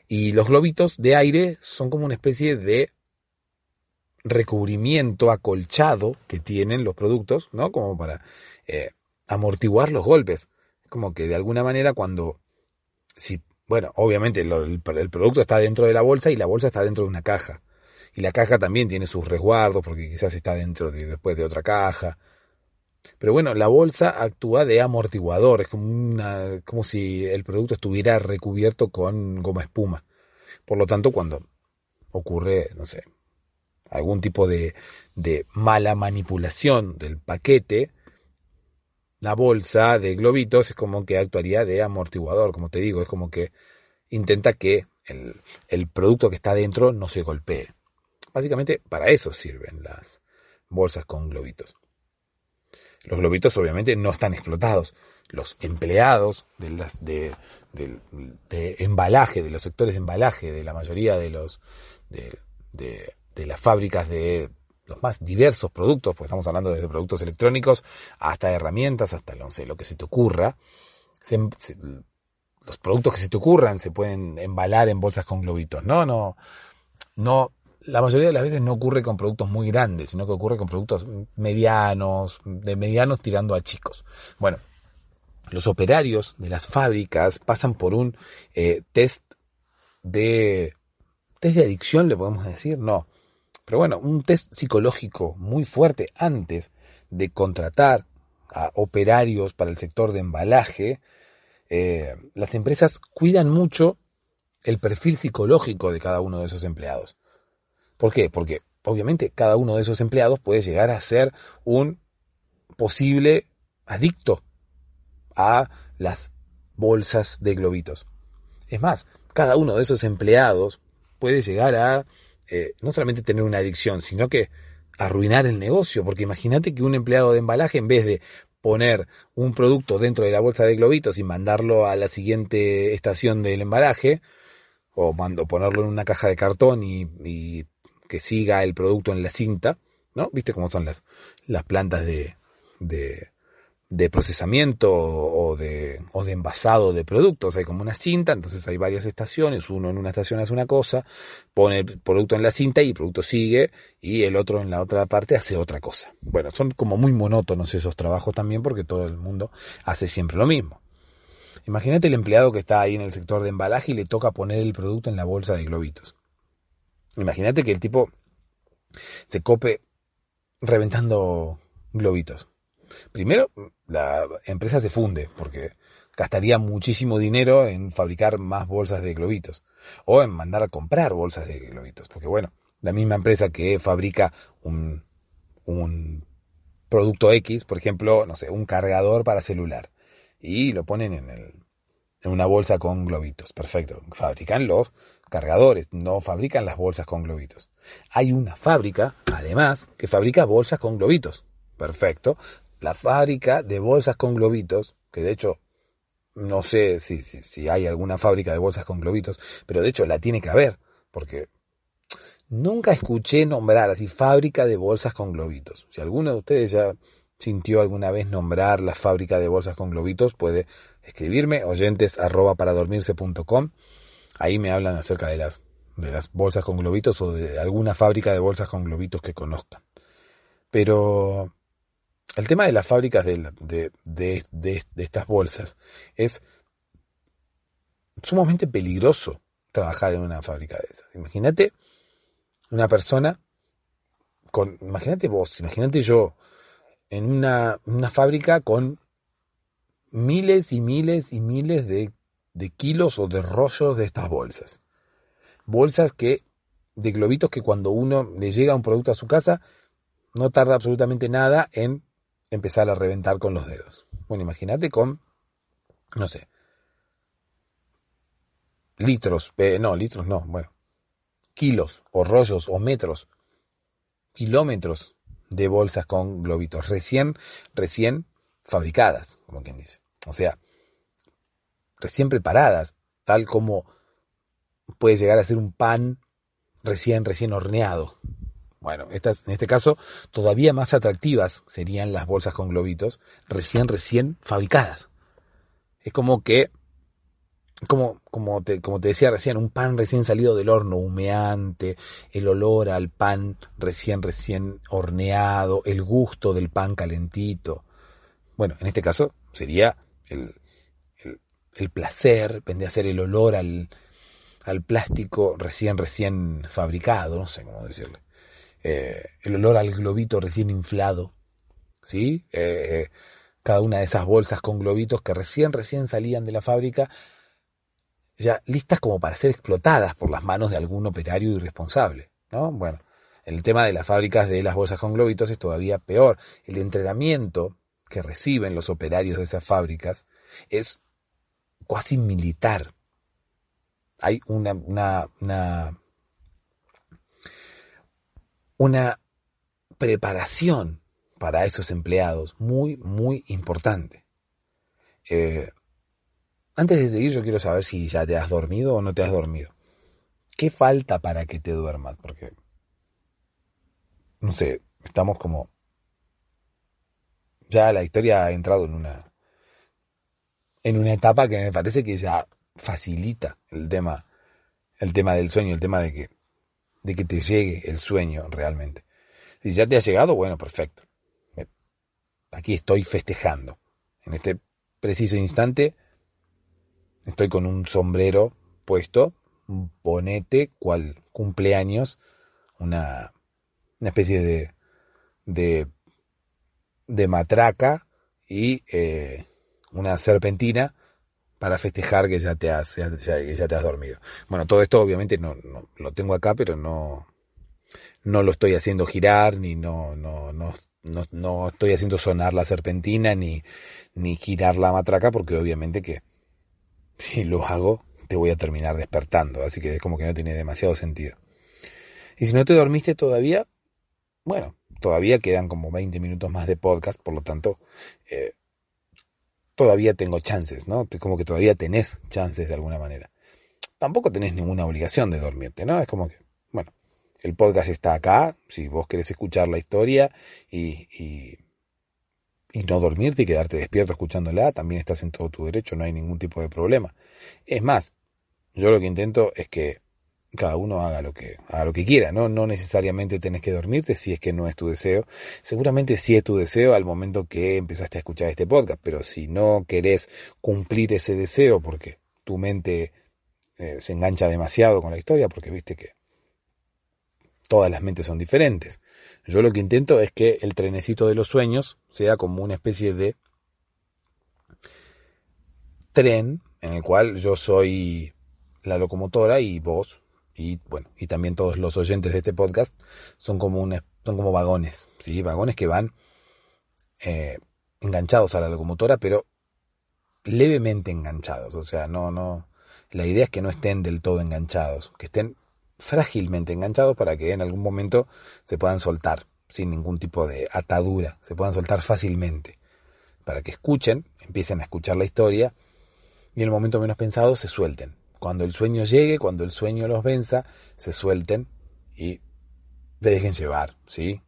Y los globitos de aire son como una especie de recubrimiento acolchado que tienen los productos, ¿no? Como para eh, amortiguar los golpes. Como que de alguna manera cuando, si, bueno, obviamente el, el, producto está dentro de la bolsa y la bolsa está dentro de una caja. Y la caja también tiene sus resguardos porque quizás está dentro de, después de otra caja. Pero bueno, la bolsa actúa de amortiguador, es como, una, como si el producto estuviera recubierto con goma espuma. Por lo tanto, cuando ocurre, no sé, algún tipo de, de mala manipulación del paquete, la bolsa de globitos es como que actuaría de amortiguador, como te digo, es como que intenta que el, el producto que está dentro no se golpee. Básicamente para eso sirven las bolsas con globitos. Los globitos obviamente no están explotados. Los empleados de, las, de, embalaje, de los sectores de embalaje, de la mayoría de los de, de, las fábricas de los más diversos productos, pues estamos hablando desde productos electrónicos hasta herramientas, hasta no sé, lo que se te ocurra. los productos que se te ocurran se pueden embalar en bolsas con globitos. No, no, no la mayoría de las veces no ocurre con productos muy grandes, sino que ocurre con productos medianos, de medianos tirando a chicos. Bueno, los operarios de las fábricas pasan por un eh, test de test de adicción, le podemos decir, no. Pero bueno, un test psicológico muy fuerte antes de contratar a operarios para el sector de embalaje. Eh, las empresas cuidan mucho el perfil psicológico de cada uno de esos empleados. ¿Por qué? Porque obviamente cada uno de esos empleados puede llegar a ser un posible adicto a las bolsas de globitos. Es más, cada uno de esos empleados puede llegar a eh, no solamente tener una adicción, sino que arruinar el negocio, porque imagínate que un empleado de embalaje, en vez de poner un producto dentro de la bolsa de globitos y mandarlo a la siguiente estación del embalaje, o ponerlo en una caja de cartón y que siga el producto en la cinta, ¿no? ¿Viste cómo son las, las plantas de, de, procesamiento o de, o de envasado de productos? Hay como una cinta, entonces hay varias estaciones, uno en una estación hace una cosa, pone el producto en la cinta y el producto sigue y el otro en la otra parte hace otra cosa. Bueno, son como muy monótonos esos trabajos también porque todo el mundo hace siempre lo mismo. Imagínate el empleado que está ahí en el sector de embalaje y le toca poner el producto en la bolsa de globitos. Imagínate que el tipo se cope reventando globitos. Primero, la empresa se funde porque gastaría muchísimo dinero en fabricar más bolsas de globitos o en mandar a comprar bolsas de globitos, porque bueno, la misma empresa que fabrica un, un producto X, por ejemplo, no sé, un cargador para celular, y lo ponen en, el, en una bolsa con globitos, perfecto, fabrican los cargadores, no fabrican las bolsas con globitos. Hay una fábrica, además, que fabrica bolsas con globitos, perfecto, la fábrica de bolsas con globitos, que de hecho no sé si, si, hay alguna fábrica de bolsas con globitos, pero de hecho la tiene que haber, porque nunca escuché nombrar así fábrica de bolsas con globitos. Si alguno de ustedes ya sintió alguna vez nombrar la fábrica de bolsas con globitos, puede escribirme oyentes arroba para. Ahí me hablan acerca de las, de las bolsas con globitos o de alguna fábrica de bolsas con globitos que conozcan. Pero el tema de las fábricas de, de, de, de, estas bolsas es sumamente peligroso trabajar en una fábrica de esas. Imagínate una persona con, imagínate vos, imagínate yo, en una, una fábrica con miles y miles y miles de, de kilos o de rollos de estas bolsas. Bolsas que, de globitos que cuando uno le llega un producto a su casa, no tarda absolutamente nada en empezar a reventar con los dedos. Bueno, imagínate con, no sé, litros, eh, no, litros no, bueno, kilos o rollos o metros, kilómetros de bolsas con globitos, recién, recién fabricadas, como quien dice. O sea, recién preparadas, tal como puede llegar a ser un pan recién, recién horneado. Bueno, estas, en este caso, todavía más atractivas serían las bolsas con globitos, recién, recién fabricadas. Es como que, como, como, te, como te decía recién, un pan recién salido del horno, humeante, el olor al pan recién, recién horneado, el gusto del pan calentito. Bueno, en este caso sería el, el, placer, vendría a ser el olor al, al plástico recién, recién fabricado, no sé cómo decirle. Eh, el olor al globito recién inflado, ¿sí? Eh, cada una de esas bolsas con globitos que recién, recién salían de la fábrica, ya listas como para ser explotadas por las manos de algún operario irresponsable, ¿no? Bueno, el tema de las fábricas de las bolsas con globitos es todavía peor. El entrenamiento que reciben los operarios de esas fábricas es cuasi militar. Hay una, una, una preparación para esos empleados muy, muy importante. Eh, antes de seguir, yo quiero saber si ya te has dormido o no te has dormido. ¿Qué falta para que te duermas? Porque, no sé, estamos como... Ya la historia ha entrado en una... En una etapa que me parece que ya facilita el tema, el tema del sueño, el tema de que de que te llegue el sueño realmente. Si ya te ha llegado, bueno, perfecto. Aquí estoy festejando. En este preciso instante estoy con un sombrero puesto, un bonete, cual cumpleaños, una, una especie de, de, de matraca y eh, una serpentina para festejar que ya te has, ya, te has dormido. Bueno, todo esto obviamente no, no, lo tengo acá, pero no, no lo estoy haciendo girar, ni no, no, no, no, no estoy haciendo sonar la serpentina, ni, ni girar la matraca, porque obviamente que si lo hago, te voy a terminar despertando, así que es como que no tiene demasiado sentido. Y si no te dormiste todavía, bueno, todavía quedan como 20 minutos más de podcast, por lo tanto, eh, todavía tengo chances, ¿no? Como que todavía tenés chances de alguna manera. Tampoco tenés ninguna obligación de dormirte, ¿no? Es como que, bueno, el podcast está acá, si vos querés escuchar la historia y, y, y no dormirte y quedarte despierto escuchándola, también estás en todo tu derecho, no hay ningún tipo de problema. Es más, yo lo que intento es que cada uno haga lo que, haga lo que quiera, ¿no? No necesariamente tenés que dormirte si es que no es tu deseo. Seguramente sí es tu deseo al momento que empezaste a escuchar este podcast, pero si no querés cumplir ese deseo porque tu mente eh, se engancha demasiado con la historia, porque viste que todas las mentes son diferentes. Yo lo que intento es que el trenecito de los sueños sea como una especie de tren en el cual yo soy la locomotora y vos y bueno, y también todos los oyentes de este podcast son como un, son como vagones, ¿sí? Vagones que van eh, enganchados a la locomotora, pero levemente enganchados, o sea, no, no, la idea es que no estén del todo enganchados, que estén frágilmente enganchados para que en algún momento se puedan soltar sin ningún tipo de atadura, se puedan soltar fácilmente, para que escuchen, empiecen a escuchar la historia y en el momento menos pensado se suelten. Cuando el sueño llegue, cuando el sueño los venza, se suelten y se dejen llevar, ¿sí?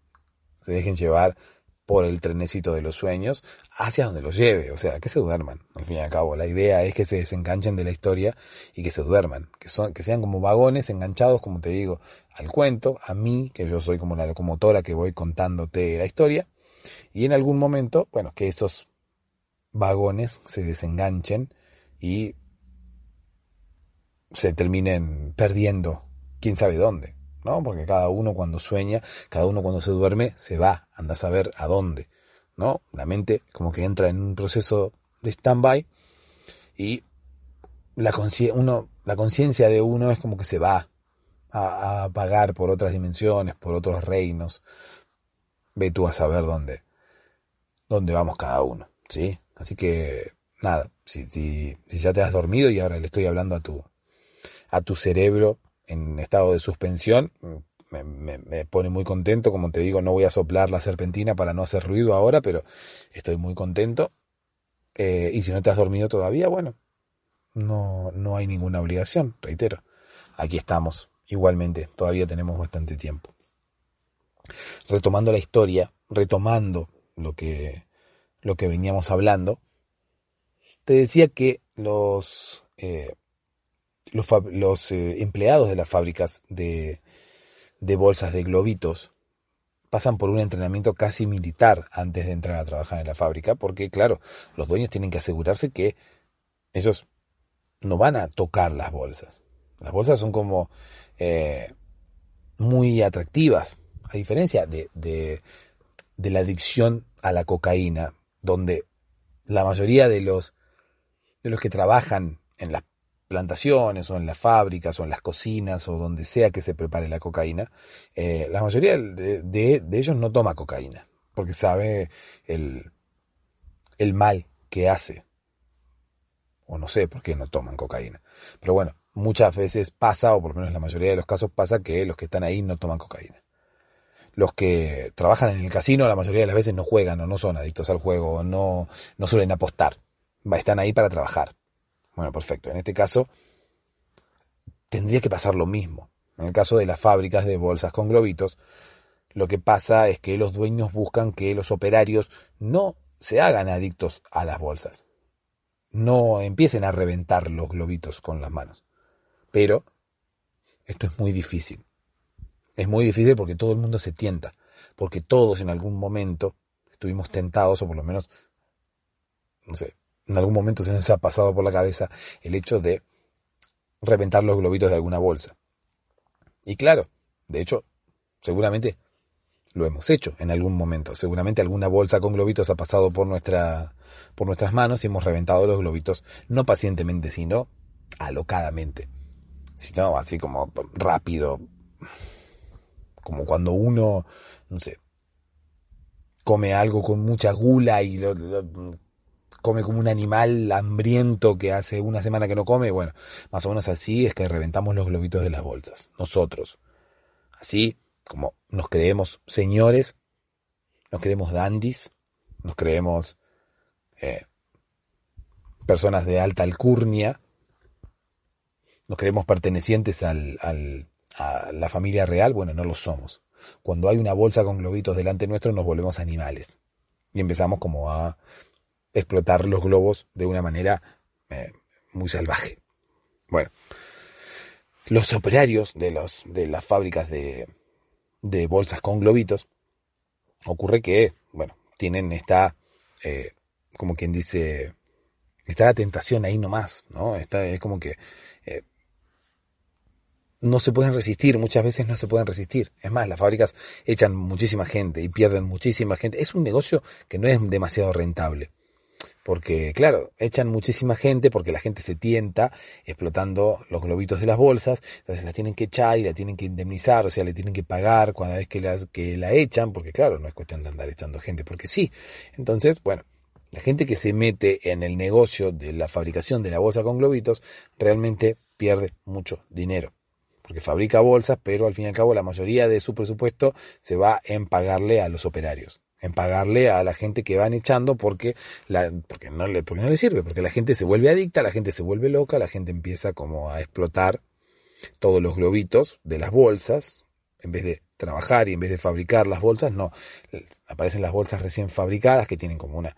Se dejen llevar por el trenecito de los sueños hacia donde los lleve, o sea, que se duerman, al fin y al cabo. La idea es que se desenganchen de la historia y que se duerman, que, son, que sean como vagones enganchados, como te digo, al cuento, a mí, que yo soy como la locomotora que voy contándote la historia, y en algún momento, bueno, que esos vagones se desenganchen y se terminen perdiendo quién sabe dónde. ¿no? Porque cada uno cuando sueña, cada uno cuando se duerme, se va, anda a saber a dónde, ¿no? La mente como que entra en un proceso de stand-by y la conciencia de uno es como que se va a, a pagar por otras dimensiones, por otros reinos. Ve tú a saber dónde, dónde vamos cada uno, ¿sí? Así que, nada, si, si, si ya te has dormido y ahora le estoy hablando a tu, a tu cerebro en estado de suspensión. Me, pone muy contento, como te digo, no voy a soplar la serpentina para no hacer ruido ahora, pero estoy muy contento. Eh, y si no te has dormido todavía, bueno, no, no hay ninguna obligación, reitero. Aquí estamos, igualmente, todavía tenemos bastante tiempo. Retomando la historia, retomando lo que, lo que veníamos hablando, te decía que los, eh, los, eh, empleados de las fábricas de, bolsas de globitos pasan por un entrenamiento casi militar antes de entrar a trabajar en la fábrica, porque claro, los dueños tienen que asegurarse que ellos no van a tocar las bolsas. Las bolsas son como eh, muy atractivas, a diferencia de, la adicción a la cocaína, donde la mayoría de los, de los que trabajan en las plantaciones o en las fábricas o en las cocinas o donde sea que se prepare la cocaína, eh, la mayoría de, ellos no toma cocaína porque sabe el, mal que hace. O no sé por qué no toman cocaína. Pero bueno, muchas veces pasa, o por lo menos en la mayoría de los casos pasa, que los que están ahí no toman cocaína. Los que trabajan en el casino la mayoría de las veces no juegan o no son adictos al juego o no, no suelen apostar. Están ahí para trabajar. Bueno, perfecto. En este caso, tendría que pasar lo mismo. En el caso de las fábricas de bolsas con globitos, lo que pasa es que los dueños buscan que los operarios no se hagan adictos a las bolsas. No empiecen a reventar los globitos con las manos. Pero esto es muy difícil. Es muy difícil porque todo el mundo se tienta. Porque todos en algún momento estuvimos tentados, o por lo menos, no sé, en algún momento se nos ha pasado por la cabeza el hecho de reventar los globitos de alguna bolsa. Y claro, de hecho, seguramente lo hemos hecho en algún momento. Seguramente alguna bolsa con globitos ha pasado por, nuestra, por nuestras manos y hemos reventado los globitos, no pacientemente, sino alocadamente. Sino así como rápido. Como cuando uno, no sé, come algo con mucha gula y lo, come como un animal hambriento que hace una semana que no come, bueno, más o menos así es que reventamos los globitos de las bolsas, nosotros. Así como nos creemos señores, nos creemos dandies, nos creemos eh, personas de alta alcurnia, nos creemos pertenecientes al, al, a la familia real, bueno, no lo somos. Cuando hay una bolsa con globitos delante nuestro nos volvemos animales y empezamos como a explotar los globos de una manera eh, muy salvaje. Bueno, los operarios de, los, de las fábricas de, de bolsas con globitos, ocurre que, bueno, tienen esta, eh, como quien dice, está la tentación ahí nomás, ¿no? Está, es como que eh, no se pueden resistir, muchas veces no se pueden resistir. Es más, las fábricas echan muchísima gente y pierden muchísima gente. Es un negocio que no es demasiado rentable. Porque, claro, echan muchísima gente porque la gente se tienta explotando los globitos de las bolsas, entonces la tienen que echar y la tienen que indemnizar, o sea, le tienen que pagar cada vez que, que la echan, porque claro, no es cuestión de andar echando gente, porque sí. Entonces, bueno, la gente que se mete en el negocio de la fabricación de la bolsa con globitos realmente pierde mucho dinero porque fabrica bolsas, pero al fin y al cabo la mayoría de su presupuesto se va en pagarle a los operarios, en pagarle a la gente que van echando porque, la, porque, no le, porque no sirve, porque la gente se vuelve adicta, la gente se vuelve loca, la gente empieza como a explotar todos los globitos de las bolsas, en vez de trabajar y en vez de fabricar las bolsas, no, aparecen las bolsas recién fabricadas que tienen como una,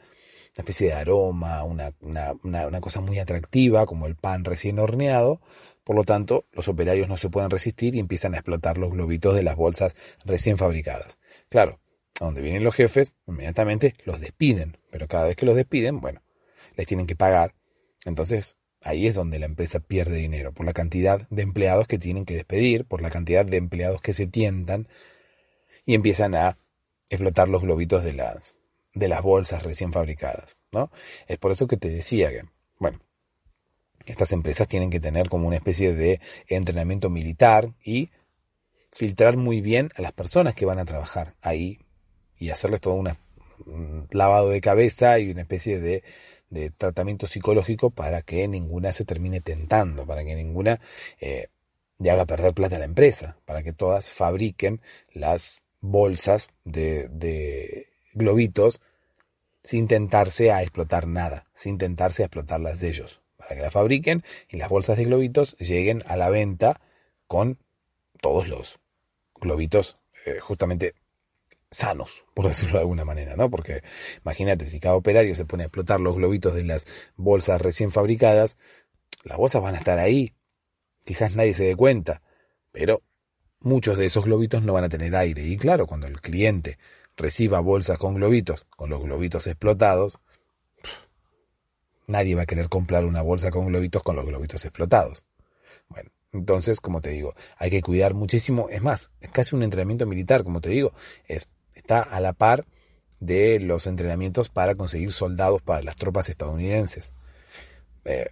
especie de aroma, una, una, una cosa muy atractiva, como el pan recién horneado, por lo tanto, los operarios no se pueden resistir y empiezan a explotar los globitos de las bolsas recién fabricadas. Claro, a donde vienen los jefes, inmediatamente los despiden, pero cada vez que los despiden, bueno, les tienen que pagar. Entonces, ahí es donde la empresa pierde dinero, por la cantidad de empleados que tienen que despedir, por la cantidad de empleados que se tientan y empiezan a explotar los globitos de las, de las bolsas recién fabricadas, ¿no? Es por eso que te decía que, bueno, estas empresas tienen que tener como una especie de entrenamiento militar y filtrar muy bien a las personas que van a trabajar ahí y hacerles todo un lavado de cabeza y una especie de, de, tratamiento psicológico para que ninguna se termine tentando, para que ninguna eh, le haga perder plata a la empresa, para que todas fabriquen las bolsas de, de globitos sin tentarse a explotar nada, sin tentarse a explotarlas de ellos para que la fabriquen y las bolsas de globitos lleguen a la venta con todos los globitos eh, justamente sanos, por decirlo de alguna manera, ¿no? Porque imagínate, si cada operario se pone a explotar los globitos de las bolsas recién fabricadas, las bolsas van a estar ahí. Quizás nadie se dé cuenta, pero muchos de esos globitos no van a tener aire. Y claro, cuando el cliente reciba bolsas con globitos, con los globitos explotados, Nadie va a querer comprar una bolsa con globitos con los globitos explotados. Bueno, entonces, como te digo, hay que cuidar muchísimo. Es más, es casi un entrenamiento militar, como te digo. Es, está a la par de los entrenamientos para conseguir soldados para las tropas estadounidenses. Eh,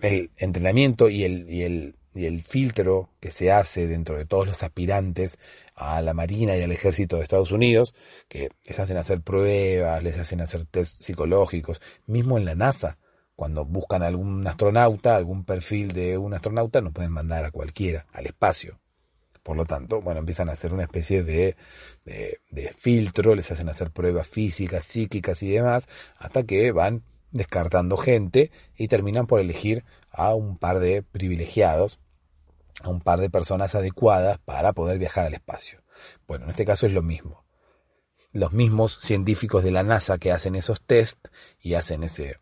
el entrenamiento y el, y el y el filtro que se hace dentro de todos los aspirantes a la Marina y al Ejército de Estados Unidos, que les hacen hacer pruebas, les hacen hacer test psicológicos, mismo en la NASA, cuando buscan algún astronauta, algún perfil de un astronauta, no pueden mandar a cualquiera al espacio. Por lo tanto, bueno, empiezan a hacer una especie de, de, de filtro, les hacen hacer pruebas físicas, psíquicas y demás, hasta que van descartando gente y terminan por elegir a un par de privilegiados a un par de personas adecuadas para poder viajar al espacio. Bueno, en este caso es lo mismo. Los mismos científicos de la NASA que hacen esos test y hacen ese,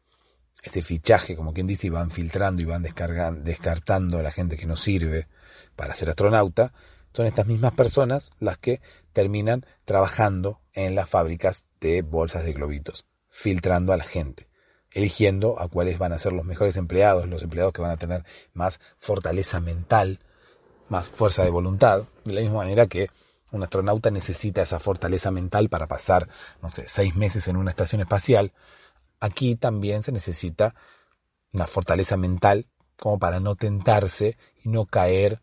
ese fichaje, como quien dice, y van filtrando y van descartando a la gente que no sirve para ser astronauta, son estas mismas personas las que terminan trabajando en las fábricas de bolsas de globitos, filtrando a la gente eligiendo a cuáles van a ser los mejores empleados, los empleados que van a tener más fortaleza mental, más fuerza de voluntad, de la misma manera que un astronauta necesita esa fortaleza mental para pasar, no sé, seis meses en una estación espacial, aquí también se necesita una fortaleza mental como para no tentarse y no caer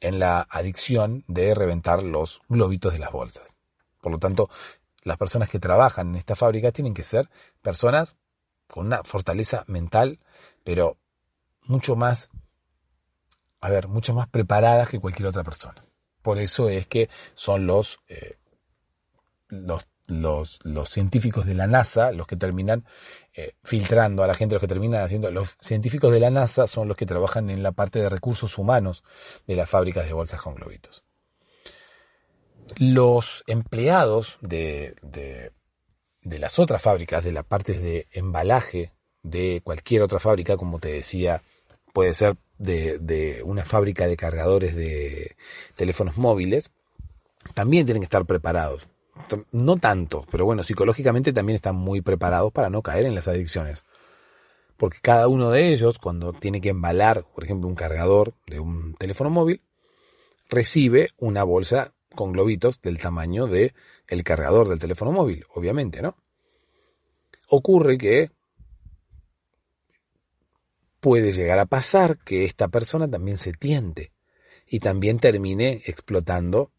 en la adicción de reventar los globitos de las bolsas. Por lo tanto, las personas que trabajan en esta fábrica tienen que ser personas con una fortaleza mental, pero mucho más, a ver, mucho más preparadas que cualquier otra persona. Por eso es que son los, eh, los, los, científicos de la NASA los que terminan eh, filtrando a la gente, los que terminan haciendo. Los científicos de la NASA son los que trabajan en la parte de recursos humanos de las fábricas de bolsas con globitos. Los empleados de, de de las otras fábricas, de las partes de embalaje de cualquier otra fábrica, como te decía, puede ser de una fábrica de cargadores de teléfonos móviles, también tienen que estar preparados. No tanto, pero bueno, psicológicamente también están muy preparados para no caer en las adicciones. Porque cada uno de ellos, cuando tiene que embalar, por ejemplo, un cargador de un teléfono móvil, recibe una bolsa con globitos del tamaño de el cargador del teléfono móvil, obviamente, ¿no? Ocurre que puede llegar a pasar que esta persona también se tiente y también termine explotando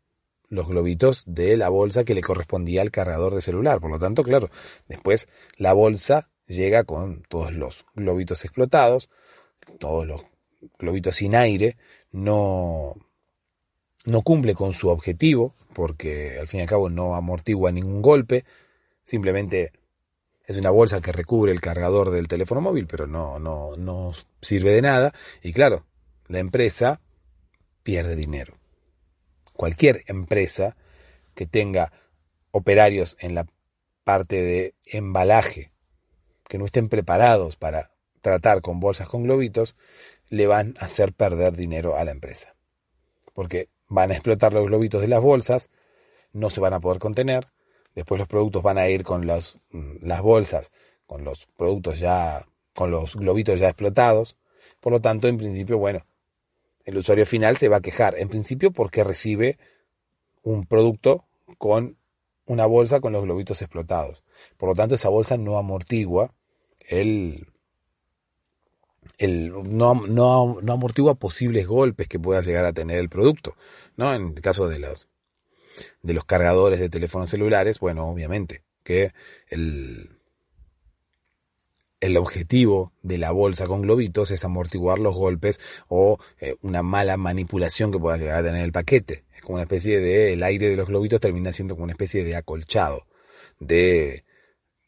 los globitos de la bolsa que le correspondía al cargador de celular. Por lo tanto, claro, después la bolsa llega con todos los globitos explotados, todos los globitos sin aire, no, no cumple con su objetivo, porque al fin y al cabo no amortigua ningún golpe, simplemente es una bolsa que recubre el cargador del teléfono móvil, pero no, no, no sirve de nada. Y claro, la empresa pierde dinero. Cualquier empresa que tenga operarios en la parte de embalaje que no estén preparados para tratar con bolsas con globitos, le van a hacer perder dinero a la empresa. Porque van a explotar los globitos de las bolsas, no se van a poder contener, después los productos van a ir con las, mm, las bolsas, con los productos ya, con los globitos ya explotados, por lo tanto, en principio, bueno, el usuario final se va a quejar, en principio porque recibe un producto con una bolsa con los globitos explotados. Por lo tanto, esa bolsa no amortigua el, el no, no, no amortigua posibles golpes que pueda llegar a tener el producto. ¿no? En el caso de los, de los cargadores de teléfonos celulares, bueno, obviamente que el, el objetivo de la bolsa con globitos es amortiguar los golpes o eh, una mala manipulación que pueda llegar a tener el paquete. Es como una especie de, el aire de los globitos termina siendo como una especie de acolchado, de,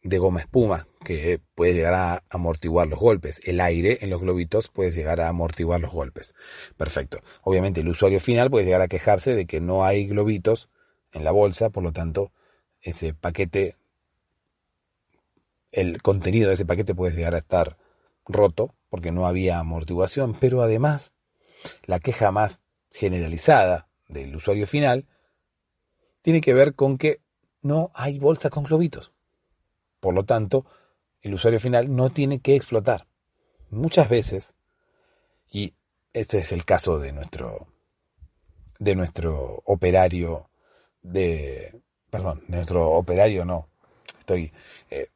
de goma espuma que puede llegar a amortiguar los golpes. El aire en los globitos puede llegar a amortiguar los golpes. Perfecto. Obviamente el usuario final puede llegar a quejarse de que no hay globitos en la bolsa, por lo tanto ese paquete, el contenido de ese paquete puede llegar a estar roto porque no había amortiguación, pero además la queja más generalizada del usuario final tiene que ver con que no hay bolsa con globitos. Por lo tanto, el usuario final no tiene que explotar. Muchas veces, y este es el caso de nuestro, de nuestro operario de, perdón, de nuestro operario no, estoy eh,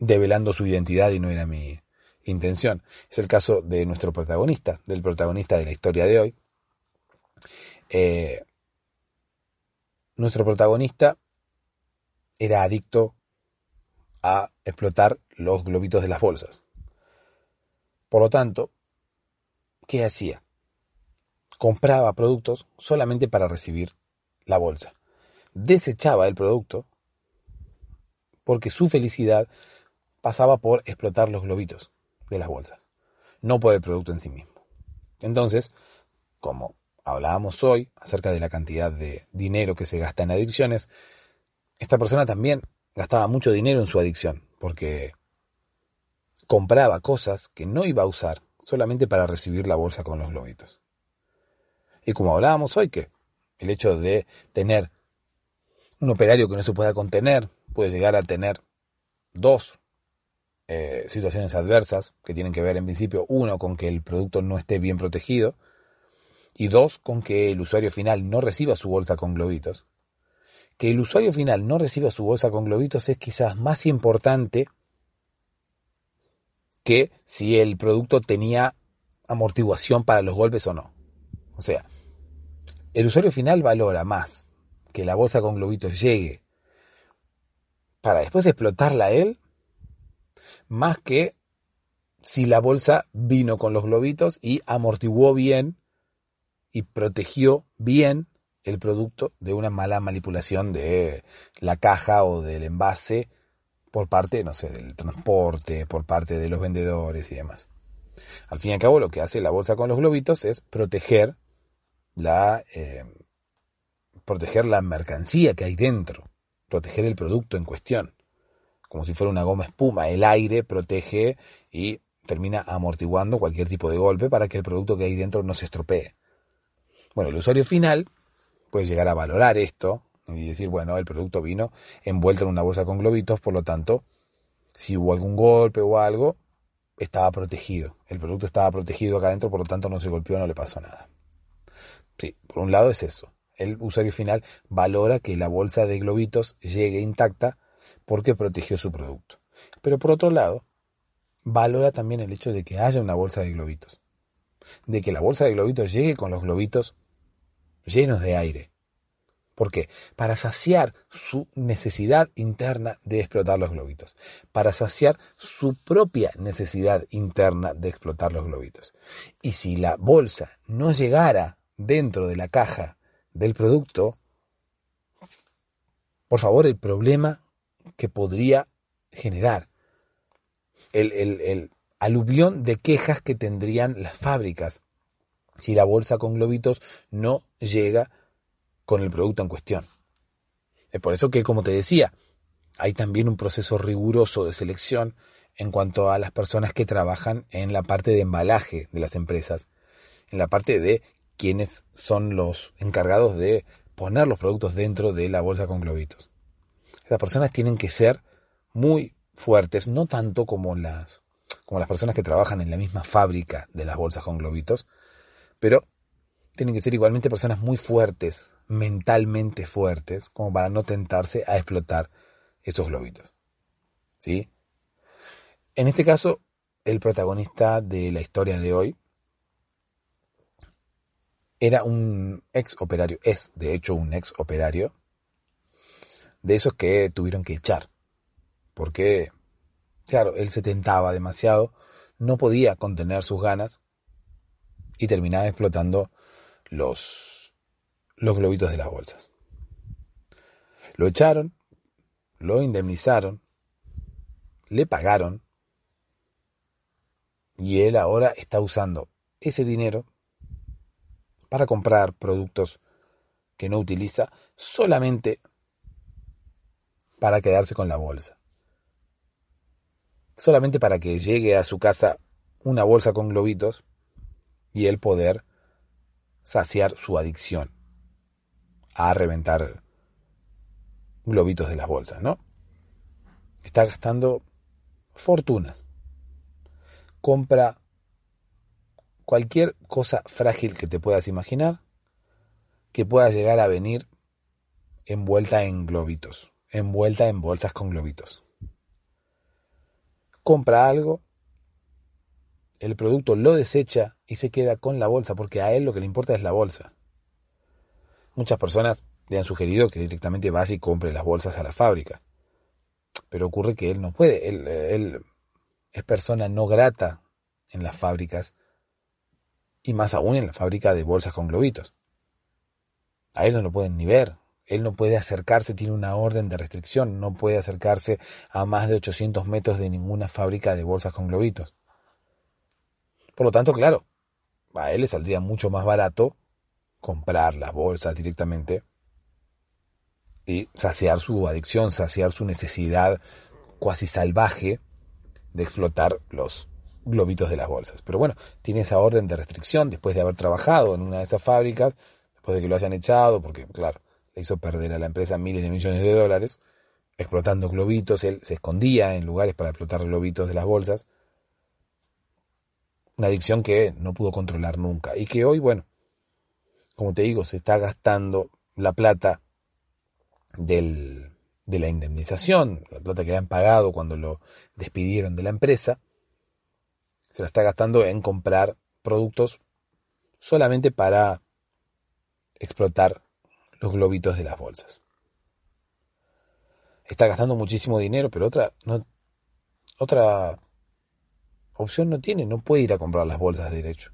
develando su identidad y no era mi intención. Es el caso de nuestro protagonista, del protagonista de la historia de hoy. Eh, nuestro protagonista era adicto a explotar los globitos de las bolsas. Por lo tanto, ¿qué hacía? Compraba productos solamente para recibir la bolsa. Desechaba el producto porque su felicidad pasaba por explotar los globitos de las bolsas, no por el producto en sí mismo. Entonces, como hablábamos hoy acerca de la cantidad de dinero que se gasta en adicciones, esta persona también gastaba mucho dinero en su adicción, porque compraba cosas que no iba a usar solamente para recibir la bolsa con los globitos. Y como hablábamos hoy, que el hecho de tener un operario que no se pueda contener puede llegar a tener dos eh, situaciones adversas que tienen que ver en principio, uno, con que el producto no esté bien protegido y dos, con que el usuario final no reciba su bolsa con globitos que el usuario final no reciba su bolsa con globitos es quizás más importante que si el producto tenía amortiguación para los golpes o no. O sea, el usuario final valora más que la bolsa con globitos llegue para después explotarla a él, más que si la bolsa vino con los globitos y amortiguó bien y protegió bien el producto de una mala manipulación de la caja o del envase por parte, no sé, del transporte, por parte de los vendedores y demás. Al fin y al cabo, lo que hace la bolsa con los globitos es proteger la, eh, proteger la mercancía que hay dentro, proteger el producto en cuestión. Como si fuera una goma espuma, el aire protege y termina amortiguando cualquier tipo de golpe para que el producto que hay dentro no se estropee. Bueno, el usuario final puedes llegar a valorar esto y decir, bueno, el producto vino envuelto en una bolsa con globitos, por lo tanto, si hubo algún golpe o algo, estaba protegido. El producto estaba protegido acá adentro, por lo tanto no se golpeó, no le pasó nada. Sí, por un lado es eso. El usuario final valora que la bolsa de globitos llegue intacta porque protegió su producto. Pero por otro lado, valora también el hecho de que haya una bolsa de globitos. De que la bolsa de globitos llegue con los globitos llenos de aire. ¿Por qué? Para saciar su necesidad interna de explotar los globitos. Para saciar su propia necesidad interna de explotar los globitos. Y si la bolsa no llegara dentro de la caja del producto, por favor, el problema que podría generar, el, el aluvión de quejas que tendrían las fábricas si la bolsa con globitos no llega con el producto en cuestión. Es por eso que, como te decía, hay también un proceso riguroso de selección en cuanto a las personas que trabajan en la parte de embalaje de las empresas, en la parte de quienes son los encargados de poner los productos dentro de la bolsa con globitos. Esas personas tienen que ser muy fuertes, no tanto como las, como las personas que trabajan en la misma fábrica de las bolsas con globitos, pero tienen que ser igualmente personas muy fuertes, mentalmente fuertes, como para no tentarse a explotar esos globitos. ¿Sí? En este caso, el protagonista de la historia de hoy era un ex operario, es de hecho un ex operario, de esos que tuvieron que echar, porque, claro, él se tentaba demasiado, no podía contener sus ganas y terminaba explotando los, los globitos de las bolsas. Lo echaron, lo indemnizaron, le pagaron y él ahora está usando ese dinero para comprar productos que no utiliza solamente para quedarse con la bolsa. Solamente para que llegue a su casa una bolsa con globitos y el poder saciar su adicción a reventar globitos de las bolsas, ¿no? Está gastando fortunas. Compra cualquier cosa frágil que te puedas imaginar que pueda llegar a venir envuelta en globitos, envuelta en bolsas con globitos. Compra algo el producto lo desecha y se queda con la bolsa, porque a él lo que le importa es la bolsa. Muchas personas le han sugerido que directamente vaya y compre las bolsas a la fábrica. Pero ocurre que él no puede, él, es persona no grata en las fábricas y más aún en la fábrica de bolsas con globitos. A él no lo pueden ni ver, él no puede acercarse, tiene una orden de restricción, no puede acercarse a más de 800 metros de ninguna fábrica de bolsas con globitos. Por lo tanto, claro, a él le saldría mucho más barato comprar las bolsas directamente y saciar su adicción, saciar su necesidad cuasi salvaje de explotar los globitos de las bolsas. Pero bueno, tiene esa orden de restricción después de haber trabajado en una de esas fábricas, después de que lo hayan echado, porque claro, hizo perder a la empresa miles de millones de dólares, explotando globitos, él se escondía en lugares para explotar globitos de las bolsas, una adicción que no pudo controlar nunca. Y que hoy, bueno, como te digo, se está gastando la plata del, de la indemnización, la plata que le han pagado cuando lo despidieron de la empresa, se la está gastando en comprar productos solamente para explotar los globitos de las bolsas. Está gastando muchísimo dinero, pero otra, no, otra opción no tiene, no puede ir a comprar las bolsas de derecho.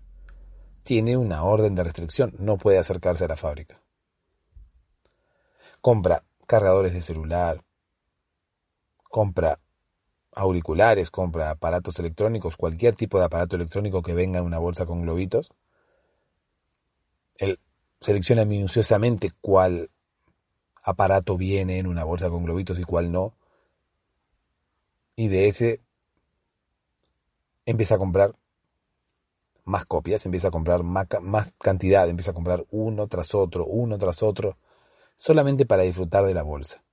Tiene una orden de restricción, no puede acercarse a la fábrica. Compra cargadores de celular, compra auriculares, compra aparatos electrónicos, cualquier tipo de aparato electrónico que venga en una bolsa con globitos. Él selecciona minuciosamente cuál aparato viene en una bolsa con globitos y cuál no. Y de ese empieza a comprar más copias, empieza a comprar más, cantidad, empieza a comprar uno tras otro, uno tras otro, solamente para disfrutar de la bolsa.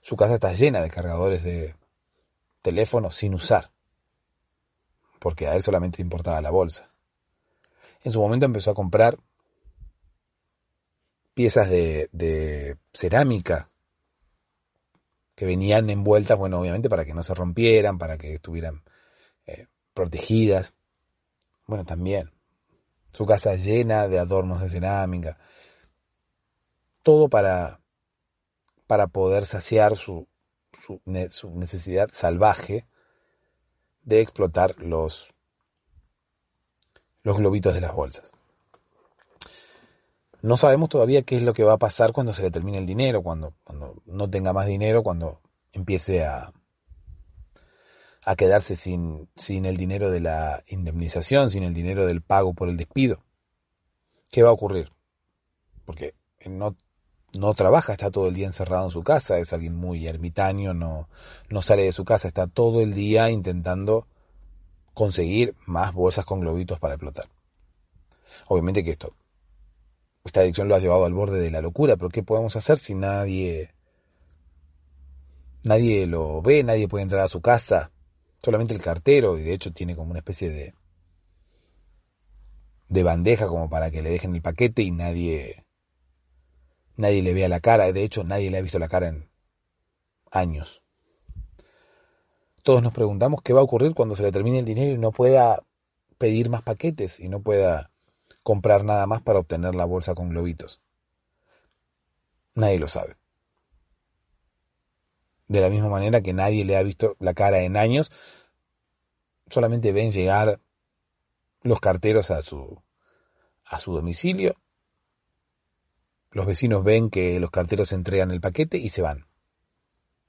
Su casa está llena de cargadores de teléfono sin usar, porque a él solamente importaba la bolsa. En su momento empezó a comprar piezas de, cerámica que venían envueltas, bueno, obviamente para que no se rompieran, para que estuvieran eh, protegidas. Bueno, también. Su casa llena de adornos de cerámica. Todo para, para poder saciar su, su necesidad salvaje de explotar los, los globitos de las bolsas. No sabemos todavía qué es lo que va a pasar cuando se le termine el dinero, cuando, cuando no tenga más dinero, cuando empiece a, a quedarse sin, sin el dinero de la indemnización, sin el dinero del pago por el despido. ¿Qué va a ocurrir? Porque no, no trabaja, está todo el día encerrado en su casa, es alguien muy ermitaño, no, no sale de su casa, está todo el día intentando conseguir más bolsas con globitos para explotar. Obviamente que esto esta adicción lo ha llevado al borde de la locura, pero ¿qué podemos hacer si nadie nadie lo ve, nadie puede entrar a su casa? Solamente el cartero, y de hecho tiene como una especie de de bandeja como para que le dejen el paquete y nadie nadie le vea la cara, de hecho nadie le ha visto la cara en años. Todos nos preguntamos qué va a ocurrir cuando se le termine el dinero y no pueda pedir más paquetes y no pueda comprar nada más para obtener la bolsa con globitos. Nadie lo sabe. De la misma manera que nadie le ha visto la cara en años, solamente ven llegar los carteros a su, a su domicilio. Los vecinos ven que los carteros entregan el paquete y se van.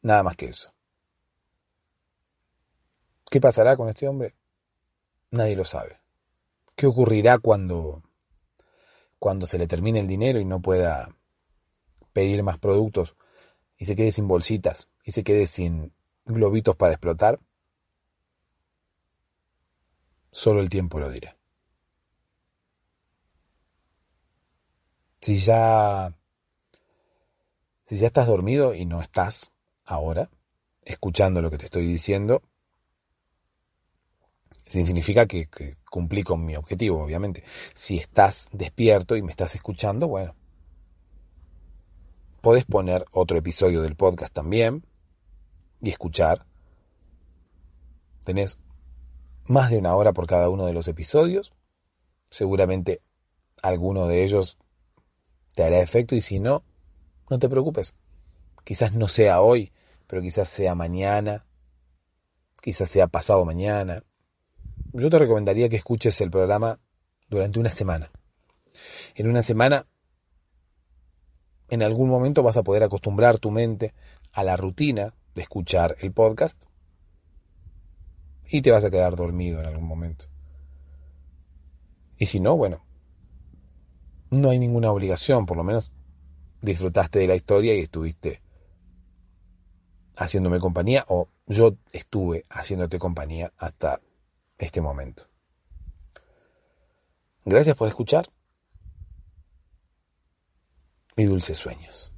Nada más que eso. ¿Qué pasará con este hombre? Nadie lo sabe. ¿Qué ocurrirá cuando cuando se le termine el dinero y no pueda pedir más productos y se quede sin bolsitas y se quede sin globitos para explotar, solo el tiempo lo dirá. Si ya si ya estás dormido y no estás ahora escuchando lo que te estoy diciendo, significa que, cumplí con mi objetivo, obviamente. Si estás despierto y me estás escuchando, bueno, podés poner otro episodio del podcast también y escuchar. Tenés más de una hora por cada uno de los episodios. Seguramente alguno de ellos te hará efecto y si no, no te preocupes. Quizás no sea hoy, pero quizás sea mañana, quizás sea pasado mañana, yo te recomendaría que escuches el programa durante una semana. En una semana, en algún momento vas a poder acostumbrar tu mente a la rutina de escuchar el podcast y te vas a quedar dormido en algún momento. Y si no, bueno, no hay ninguna obligación, por lo menos disfrutaste de la historia y estuviste haciéndome compañía o yo estuve haciéndote compañía hasta este momento. Gracias por escuchar y dulces sueños.